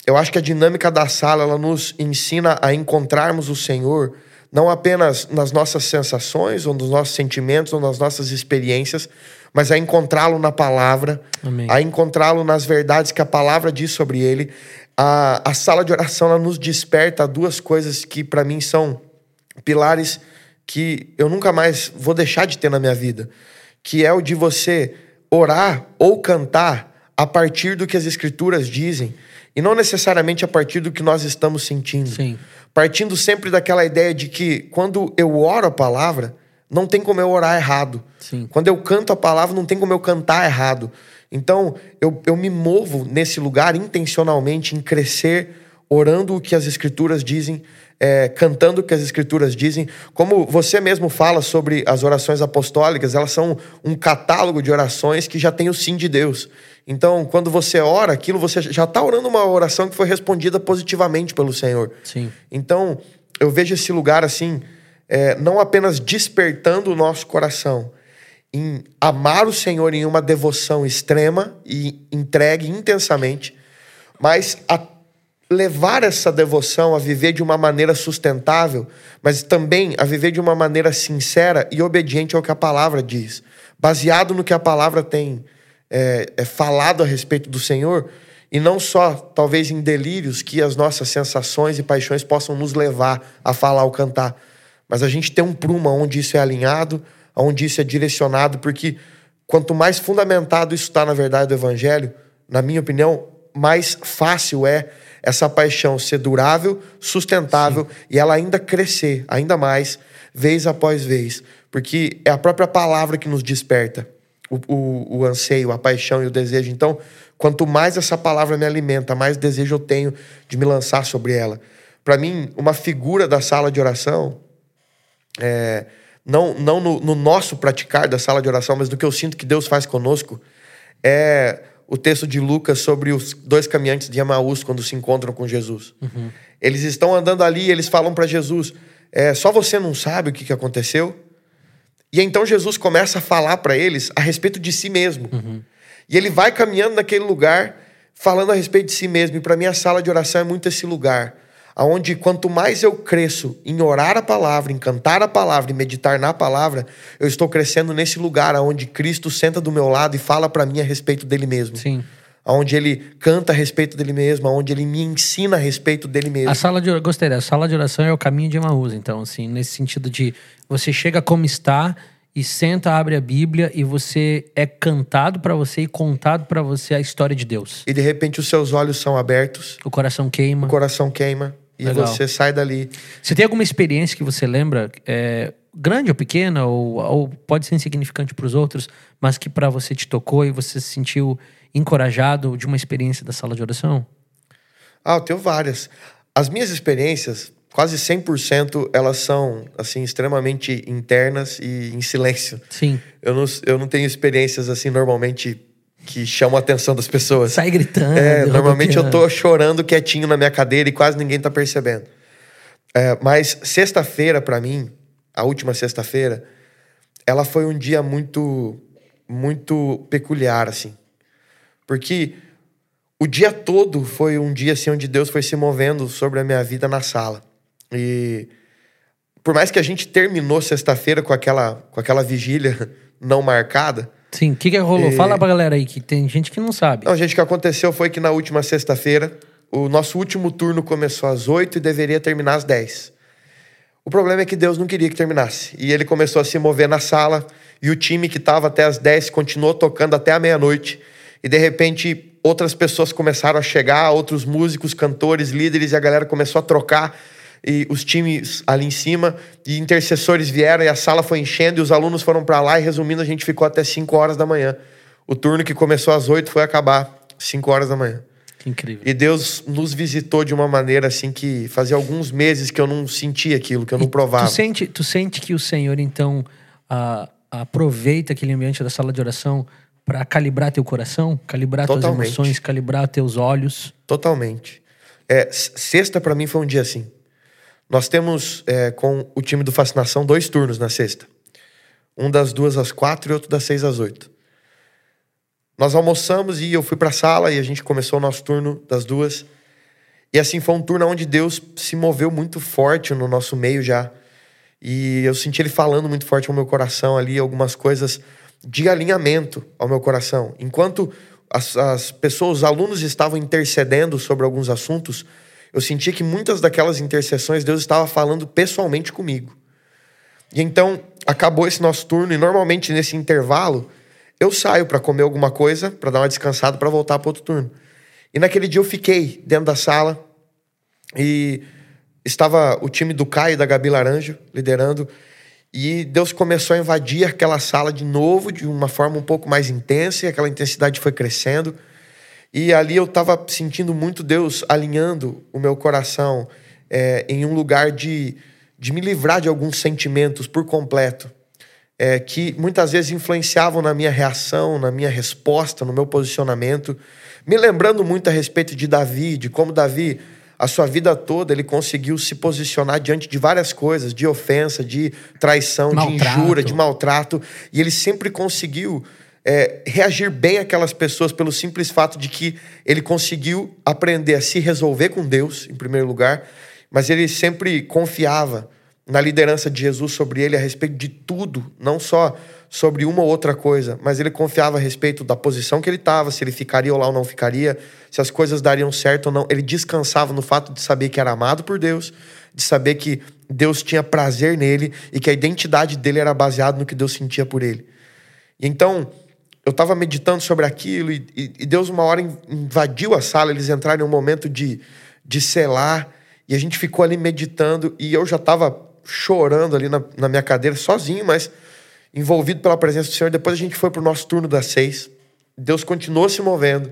eu acho que a dinâmica da sala ela nos ensina a encontrarmos o Senhor não apenas nas nossas sensações, ou nos nossos sentimentos, ou nas nossas experiências, mas a encontrá-lo na palavra, Amém. a encontrá-lo nas verdades que a palavra diz sobre ele. A, a sala de oração ela nos desperta a duas coisas que para mim são pilares que eu nunca mais vou deixar de ter na minha vida, que é o de você orar ou cantar a partir do que as escrituras dizem e não necessariamente a partir do que nós estamos sentindo. Sim. Partindo sempre daquela ideia de que quando eu oro a palavra, não tem como eu orar errado. Sim. Quando eu canto a palavra, não tem como eu cantar errado. Então, eu, eu me movo nesse lugar intencionalmente em crescer, orando o que as escrituras dizem, é, cantando o que as escrituras dizem. Como você mesmo fala sobre as orações apostólicas, elas são um catálogo de orações que já tem o sim de Deus. Então, quando você ora aquilo, você já está orando uma oração que foi respondida positivamente pelo Senhor. Sim. Então, eu vejo esse lugar assim, é, não apenas despertando o nosso coração em amar o Senhor em uma devoção extrema e entregue intensamente, mas a levar essa devoção a viver de uma maneira sustentável, mas também a viver de uma maneira sincera e obediente ao que a palavra diz, baseado no que a palavra tem é, é falado a respeito do Senhor e não só talvez em delírios que as nossas sensações e paixões possam nos levar a falar ou cantar, mas a gente tem um prumo onde isso é alinhado, onde isso é direcionado, porque quanto mais fundamentado isso está na verdade do Evangelho, na minha opinião, mais fácil é essa paixão ser durável, sustentável Sim. e ela ainda crescer, ainda mais, vez após vez, porque é a própria palavra que nos desperta o, o, o anseio, a paixão e o desejo. Então, quanto mais essa palavra me alimenta, mais desejo eu tenho de me lançar sobre ela. Para mim, uma figura da sala de oração é, não, não no, no, nosso praticar da sala de oração, mas do que eu sinto que Deus faz conosco, é o texto de Lucas sobre os dois caminhantes de Emaús quando se encontram com Jesus. Uhum. Eles estão andando ali e eles falam para Jesus: é, só você não sabe o que, que aconteceu? E então Jesus começa a falar para eles a respeito de si mesmo. Uhum. E ele vai caminhando naquele lugar, falando a respeito de si mesmo. E para mim a sala de oração é muito esse lugar aonde quanto mais eu cresço em orar a palavra, em cantar a palavra e meditar na palavra, eu estou crescendo nesse lugar aonde Cristo senta do meu lado e fala para mim a respeito dele mesmo. Sim. Aonde ele canta a respeito dele mesmo, aonde ele me ensina a respeito dele mesmo. A sala de gostei, a sala de oração é o caminho de Emaús, então assim, nesse sentido de você chega como está e senta, abre a Bíblia e você é cantado para você e contado para você a história de Deus. E de repente os seus olhos são abertos, O coração queima. o coração queima e Legal. você sai dali. Você tem alguma experiência que você lembra, é, grande ou pequena, ou, ou pode ser insignificante para os outros, mas que para você te tocou e você se sentiu encorajado de uma experiência da sala de oração? Ah, eu tenho várias. As minhas experiências, quase 100%, elas são assim extremamente internas e em silêncio. Sim. Eu não, eu não tenho experiências assim normalmente que chamam a atenção das pessoas. Sai gritando. É, normalmente eu tô chorando quietinho na minha cadeira e quase ninguém tá percebendo. É, mas sexta-feira, para mim, a última sexta-feira, ela foi um dia muito, muito peculiar, assim. Porque o dia todo foi um dia, assim, onde Deus foi se movendo sobre a minha vida na sala. E por mais que a gente terminou sexta-feira com aquela, com aquela vigília não marcada, Sim, o que, que rolou? E- Fala pra galera aí, que tem gente que não sabe. Não, gente, o que aconteceu foi que na última sexta-feira, o nosso último turno começou às 8 e deveria terminar às 10. O problema é que Deus não queria que terminasse. E ele começou a se mover na sala, e o time que estava até às 10 continuou tocando até a meia-noite. E de repente, outras pessoas começaram a chegar, outros músicos, cantores, líderes, e a galera começou a trocar. E os times ali em cima, e intercessores vieram, e a sala foi enchendo, e os alunos foram para lá, e resumindo, a gente ficou até 5 horas da manhã. O turno que começou às 8 foi acabar 5 horas da manhã. Que incrível. E Deus nos visitou de uma maneira assim que fazia alguns meses que eu não sentia aquilo, que eu não provava. Tu sente, tu sente que o Senhor, então, ah, aproveita aquele ambiente da sala de oração para calibrar teu coração, calibrar Totalmente. tuas emoções, calibrar teus olhos. Totalmente. É, sexta para mim foi um dia assim. Nós temos é, com o time do Fascinação dois turnos na sexta. Um das duas às quatro e outro das seis às oito. Nós almoçamos e eu fui para a sala e a gente começou o nosso turno das duas. E assim foi um turno onde Deus se moveu muito forte no nosso meio já. E eu senti ele falando muito forte ao meu coração ali, algumas coisas de alinhamento ao meu coração. Enquanto as, as pessoas, os alunos estavam intercedendo sobre alguns assuntos, eu senti que muitas daquelas intercessões Deus estava falando pessoalmente comigo. E então acabou esse nosso turno e normalmente nesse intervalo eu saio para comer alguma coisa, para dar uma descansada, para voltar para outro turno. E naquele dia eu fiquei dentro da sala e estava o time do Caio e da Gabi Laranjo liderando. E Deus começou a invadir aquela sala de novo, de uma forma um pouco mais intensa, e aquela intensidade foi crescendo. E ali eu estava sentindo muito Deus alinhando o meu coração é, em um lugar de, de me livrar de alguns sentimentos por completo, é, que muitas vezes influenciavam na minha reação, na minha resposta, no meu posicionamento. Me lembrando muito a respeito de Davi, de como Davi a sua vida toda ele conseguiu se posicionar diante de várias coisas, de ofensa, de traição, de Maltrato. injúria, de maltrato, e ele sempre conseguiu é, reagir bem àquelas pessoas pelo simples fato de que ele conseguiu aprender a se resolver com Deus, em primeiro lugar, mas ele sempre confiava na liderança de Jesus sobre ele a respeito de tudo, não só sobre uma ou outra coisa, mas ele confiava a respeito da posição que ele estava, se ele ficaria ou lá ou não ficaria, se as coisas dariam certo ou não. Ele descansava no fato de saber que era amado por Deus, de saber que Deus tinha prazer nele e que a identidade dele era baseada no que Deus sentia por ele. E então, eu estava meditando sobre aquilo e, e- e Deus uma hora in- invadiu a sala, eles entraram em um momento de, de selar e a gente ficou ali meditando e eu já estava chorando ali na, na minha cadeira, sozinho, mas envolvido pela presença do Senhor. Depois a gente foi para o nosso turno das seis. Deus continuou se movendo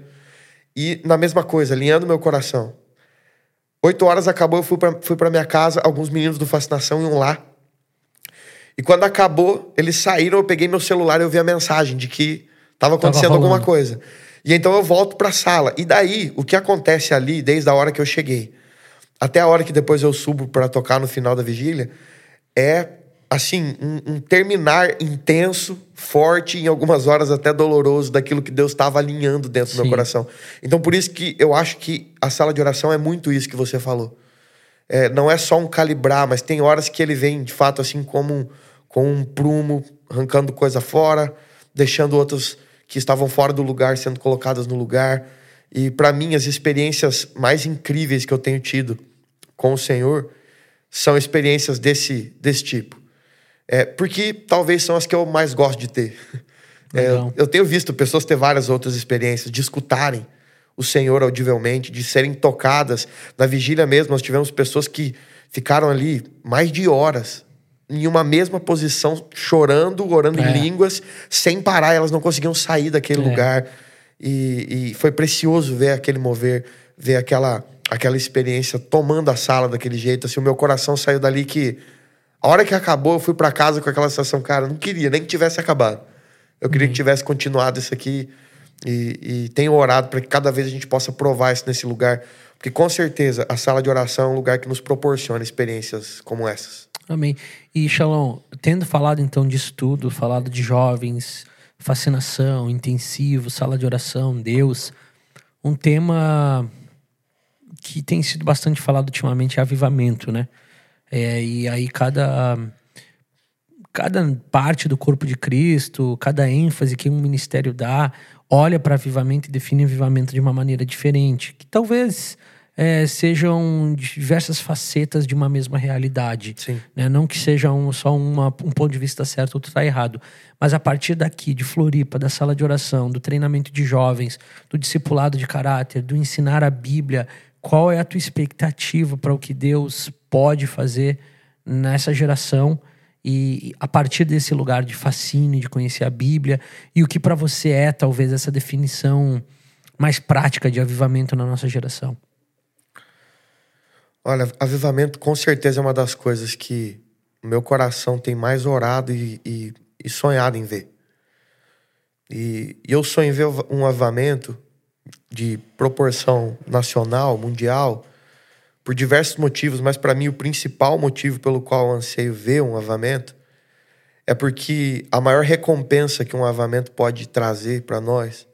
e na mesma coisa, alinhando meu coração. Oito horas acabou, eu fui para fui pra minha casa, alguns meninos do Fascinação iam lá. E quando acabou, eles saíram, eu peguei meu celular e eu vi a mensagem de que estava acontecendo alguma coisa. E então eu volto para a sala. E daí, o que acontece ali, desde a hora que eu cheguei até a hora que depois eu subo para tocar no final da vigília, é assim, um, um terminar intenso, forte, em algumas horas até doloroso daquilo que Deus estava alinhando dentro do Sim. meu coração. Então, por isso que eu acho que a sala de oração é muito isso que você falou. É, não é só um calibrar, mas tem horas que ele vem, de fato, assim, como um, com um prumo, arrancando coisa fora, deixando outras que estavam fora do lugar sendo colocadas no lugar. E para mim, as experiências mais incríveis que eu tenho tido com o Senhor são experiências desse, desse tipo. É, porque talvez são as que eu mais gosto de ter. É, eu tenho visto pessoas ter várias outras experiências, de escutarem o Senhor audivelmente, de serem tocadas. Na vigília mesmo, nós tivemos pessoas que ficaram ali mais de horas em uma mesma posição, chorando, orando É. em línguas, sem parar, elas não conseguiam sair daquele É. lugar. E, e foi precioso ver aquele mover, ver aquela, aquela experiência tomando a sala daquele jeito. Assim, o meu coração saiu dali que. A hora que acabou, eu fui para casa com aquela sensação, cara, não queria nem que tivesse acabado. Eu queria que tivesse continuado isso aqui. E, e tenho orado para que cada vez a gente possa provar isso nesse lugar. Porque com certeza a sala de oração é um lugar que nos proporciona experiências como essas. Amém. E, Shalom, tendo falado então disso tudo, falado de jovens, fascinação, intensivo, sala de oração, Deus, um tema que tem sido bastante falado ultimamente é avivamento, né? É, e aí cada cada parte do corpo de Cristo, cada ênfase que um ministério dá, olha para avivamento e define avivamento de uma maneira diferente, que talvez é, sejam diversas facetas de uma mesma realidade. Né? Não que seja um, só uma- um ponto de vista certo, outro está errado. Mas a partir daqui, de Floripa, da sala de oração, do treinamento de jovens, do discipulado de caráter, do ensinar a Bíblia, qual é a tua expectativa para o que Deus pode fazer nessa geração? E a partir desse lugar de fascínio, de conhecer a Bíblia, e o que para você é talvez essa definição mais prática de avivamento na nossa geração? Olha, avivamento com certeza é uma das coisas que o meu coração tem mais orado e, e- e sonhado em ver. E, e eu sonho em ver um avamento de proporção nacional, mundial, por diversos motivos, mas para mim o principal motivo pelo qual eu anseio ver um avamento é porque a maior recompensa que um avamento pode trazer para nós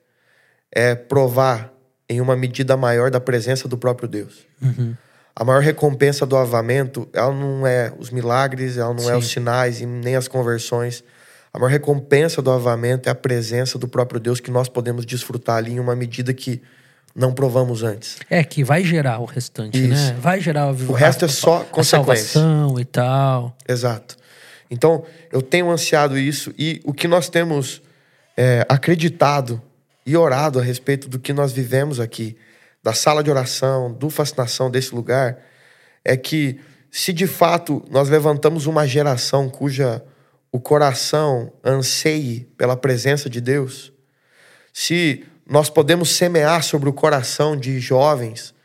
é provar em uma medida maior da presença do próprio Deus. Uhum. A maior recompensa do avamento, ela não é os milagres, ela não Sim. é os sinais e nem as conversões. A maior recompensa do avamento é a presença do próprio Deus que nós podemos desfrutar ali em uma medida que não provamos antes. É, que vai gerar o restante, Isso. né? Vai gerar O resto é só a consequência. salvação e tal. Exato. Então, eu tenho ansiado isso e o que nós temos é, acreditado e orado a respeito do que nós vivemos aqui, da sala de oração, do fascinação desse lugar, é que se de fato nós levantamos uma geração cuja o coração anseie pela presença de Deus, se nós podemos semear sobre o coração de jovens,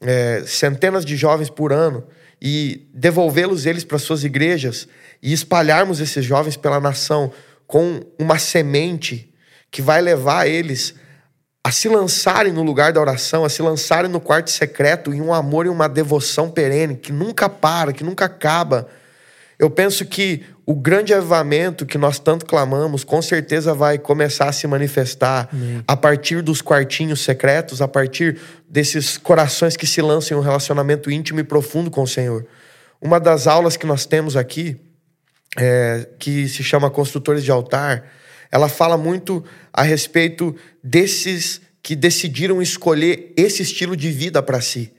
é, centenas de jovens por ano, e devolvê-los eles para suas igrejas e espalharmos esses jovens pela nação com uma semente que vai levar eles a se lançarem no lugar da oração, a se lançarem no quarto secreto em um amor e uma devoção perene que nunca para, que nunca acaba. Eu penso que o grande avivamento que nós tanto clamamos, com certeza vai começar a se manifestar a partir dos quartinhos secretos, a partir desses corações que se lançam em um relacionamento íntimo e profundo com o Senhor. Uma das aulas que nós temos aqui, é, que se chama Construtores de Altar, ela fala muito a respeito desses que decidiram escolher esse estilo de vida para si.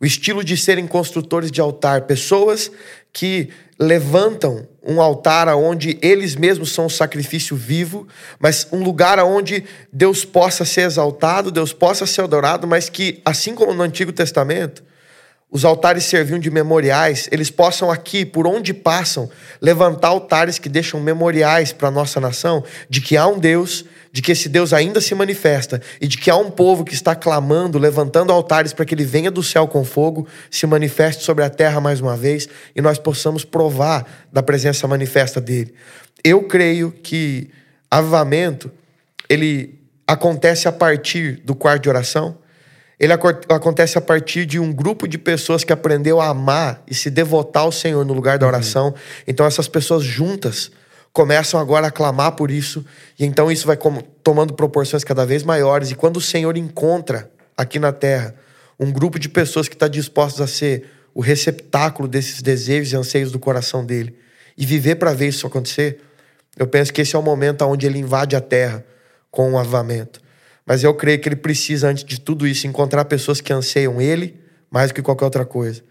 O estilo de serem construtores de altar, pessoas que levantam um altar onde eles mesmos são um sacrifício vivo, mas um lugar onde Deus possa ser exaltado, Deus possa ser adorado, mas que, assim como no Antigo Testamento, os altares serviam de memoriais, eles possam aqui, por onde passam, levantar altares que deixam memoriais para a nossa nação de que há um Deus, de que esse Deus ainda se manifesta e de que há um povo que está clamando, levantando altares para que ele venha do céu com fogo, se manifeste sobre a terra mais uma vez e nós possamos provar da presença manifesta dele. Eu creio que avivamento ele acontece a partir do quarto de oração ele acontece a partir de um grupo de pessoas que aprendeu a amar e se devotar ao Senhor no lugar da oração. Uhum. Então essas pessoas juntas começam agora a clamar por isso, e então isso vai tomando proporções cada vez maiores. E quando o Senhor encontra aqui na terra um grupo de pessoas que está dispostas a ser o receptáculo desses desejos e anseios do coração dele e viver para ver isso acontecer, eu penso que esse é o momento onde ele invade a terra com um avivamento. Mas eu creio que ele precisa, antes de tudo isso, encontrar pessoas que anseiam ele mais do que qualquer outra coisa.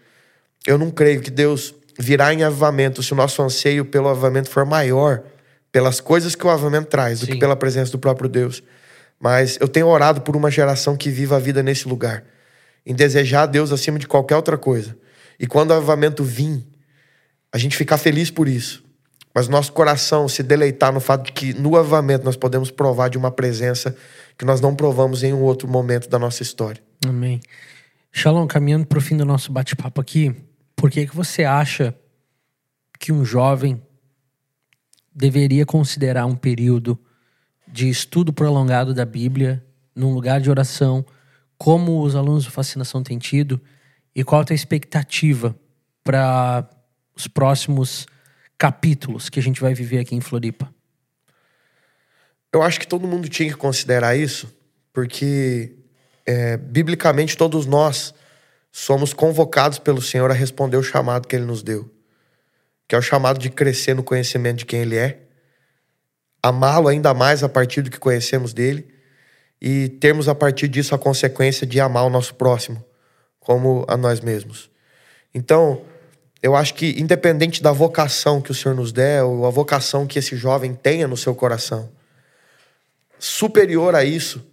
Eu não creio que Deus virá em avivamento se o nosso anseio pelo avivamento for maior pelas coisas que o avivamento traz do Sim. que pela presença do próprio Deus. Mas eu tenho orado por uma geração que viva a vida nesse lugar, em desejar a Deus acima de qualquer outra coisa. E quando o avivamento vir, a gente ficar feliz por isso. Mas nosso coração se deleitar no fato de que no avivamento nós podemos provar de uma presença que nós não provamos em um outro momento da nossa história. Amém. Shalom, caminhando para o fim do nosso bate-papo aqui, por que, que você acha que um jovem deveria considerar um período de estudo prolongado da Bíblia num lugar de oração, como os alunos do Fascinação têm tido, e qual a tua expectativa para os próximos capítulos que a gente vai viver aqui em Floripa? Eu acho que todo mundo tinha que considerar isso, porque é, biblicamente todos nós somos convocados pelo Senhor a responder o chamado que Ele nos deu, que é o chamado de crescer no conhecimento de quem Ele é, amá-lo ainda mais a partir do que conhecemos dele e termos a partir disso a consequência de amar o nosso próximo como a nós mesmos. Então, eu acho que independente da vocação que o Senhor nos der ou a vocação que esse jovem tenha no seu coração, superior a isso,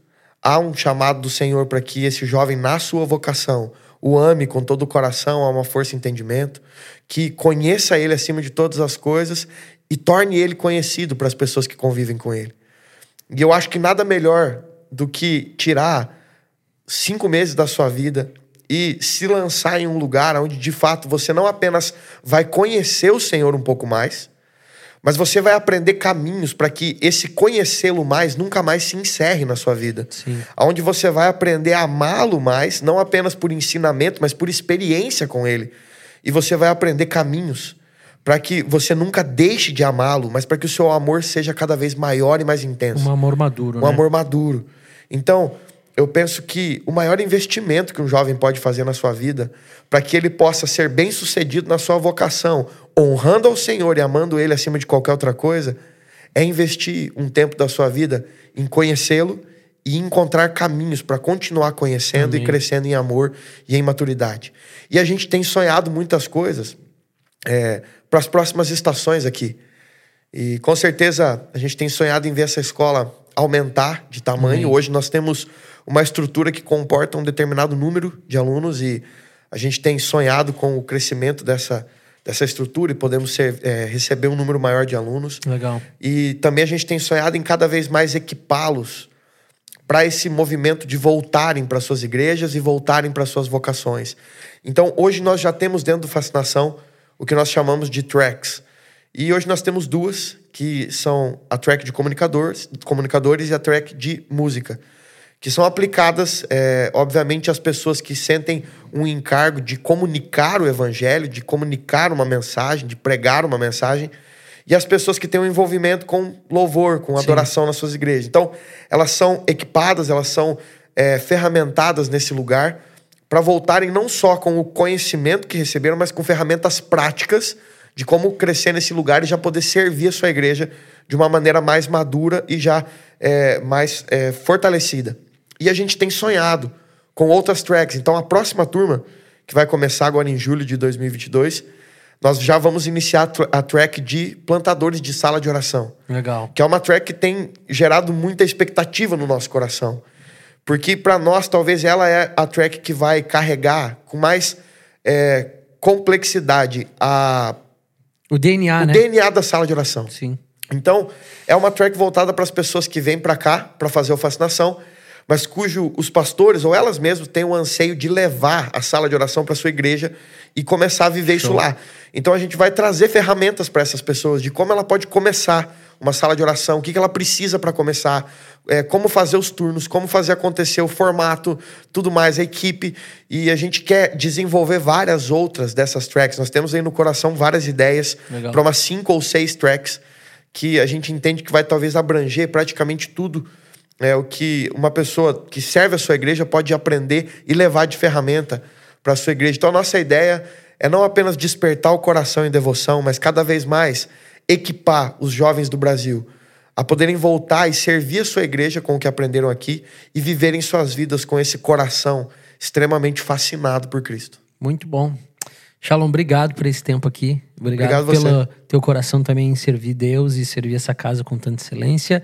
há um chamado do Senhor para que esse jovem, na sua vocação, o ame com todo o coração, a uma força e entendimento, que conheça ele acima de todas as coisas e torne ele conhecido para as pessoas que convivem com ele. E eu acho que nada melhor do que tirar cinco meses da sua vida e se lançar em um lugar onde de fato você não apenas vai conhecer o Senhor um pouco mais, Mas você vai aprender caminhos para que esse conhecê-lo mais nunca mais se encerre na sua vida. Sim. Onde você vai aprender a amá-lo mais, não apenas por ensinamento, mas por experiência com ele. E você vai aprender caminhos para que você nunca deixe de amá-lo, mas para que o seu amor seja cada vez maior e mais intenso. Um amor maduro, Um né? amor maduro. Então, eu penso que o maior investimento que um jovem pode fazer na sua vida, para que ele possa ser bem sucedido na sua vocação, honrando ao Senhor e amando Ele acima de qualquer outra coisa, é investir um tempo da sua vida em conhecê-lo e encontrar caminhos para continuar conhecendo Amém. e crescendo em amor e em maturidade. E a gente tem sonhado muitas coisas para as próximas estações aqui. E com certeza a gente tem sonhado em ver essa escola aumentar de tamanho. Hoje nós temos uma estrutura que comporta um determinado número de alunos e a gente tem sonhado com o crescimento dessa, dessa estrutura e podemos ser, é, receber um número maior de alunos. Legal. E também a gente tem sonhado em cada vez mais equipá-los para esse movimento de voltarem para suas igrejas e voltarem para suas vocações. Então, hoje nós já temos dentro do Fascinação o que nós chamamos de tracks. E hoje nós temos duas, que são a track de comunicadores, comunicadores e a track de música, que são aplicadas, é, obviamente, às pessoas que sentem um encargo de comunicar o evangelho, de comunicar uma mensagem, de pregar uma mensagem, e as pessoas que têm um envolvimento com louvor, com adoração nas suas igrejas. Então, elas são equipadas, elas são é, ferramentadas nesse lugar para voltarem não só com o conhecimento que receberam, mas com ferramentas práticas de como crescer nesse lugar e já poder servir a sua igreja de uma maneira mais madura e já é, mais é, fortalecida. E a gente tem sonhado com outras tracks. Então, a próxima turma, que vai começar agora em julho de 2022, nós já vamos iniciar a tra- a track de plantadores de sala de oração Legal. que é uma track que tem gerado muita expectativa no nosso coração. Porque para nós, talvez ela é a track que vai carregar com mais é, complexidade a, O DNA, o né? DNA da sala de oração. Sim. Então, é uma track voltada para as pessoas que vêm para cá para fazer o fascinação, mas cujo os pastores ou elas mesmas têm o anseio de levar a sala de oração para sua igreja e começar a viver isso Show. lá. Então a gente vai trazer ferramentas para essas pessoas de como ela pode começar uma sala de oração, o que que ela precisa para começar, é, como fazer os turnos, como fazer acontecer o formato, tudo mais, a equipe. E a gente quer desenvolver várias outras dessas tracks. Nós temos aí no coração várias ideias para umas cinco ou seis tracks que a gente entende que vai talvez abranger praticamente tudo é, o que uma pessoa que serve a sua igreja pode aprender e levar de ferramenta para a sua igreja. Então a nossa ideia é não apenas despertar o coração em devoção, mas cada vez mais equipar os jovens do Brasil a poderem voltar e servir a sua igreja com o que aprenderam aqui e viverem suas vidas com esse coração extremamente fascinado por Cristo. Muito bom. Shalom, obrigado por esse tempo aqui. Obrigado, Obrigado você. pelo teu coração também em servir Deus e servir essa casa com tanta excelência.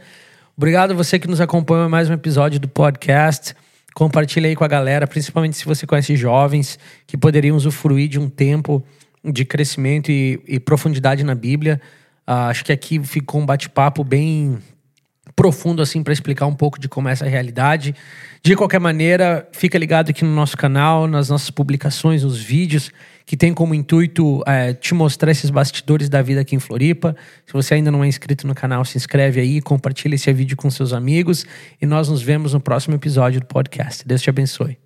Obrigado você que nos acompanha mais um episódio do podcast. Compartilha aí com a galera, principalmente se você conhece jovens que poderiam usufruir de um tempo de crescimento e, e profundidade na Bíblia. Ah, acho que aqui ficou um bate-papo bem profundo assim para explicar um pouco de como é essa realidade. De qualquer maneira, fica ligado aqui no nosso canal, nas nossas publicações, nos vídeos que tem como intuito é, te mostrar esses bastidores da vida aqui em Floripa. Se você ainda não é inscrito no canal, se inscreve aí, compartilha esse vídeo com seus amigos e nós nos vemos no próximo episódio do podcast. Deus te abençoe.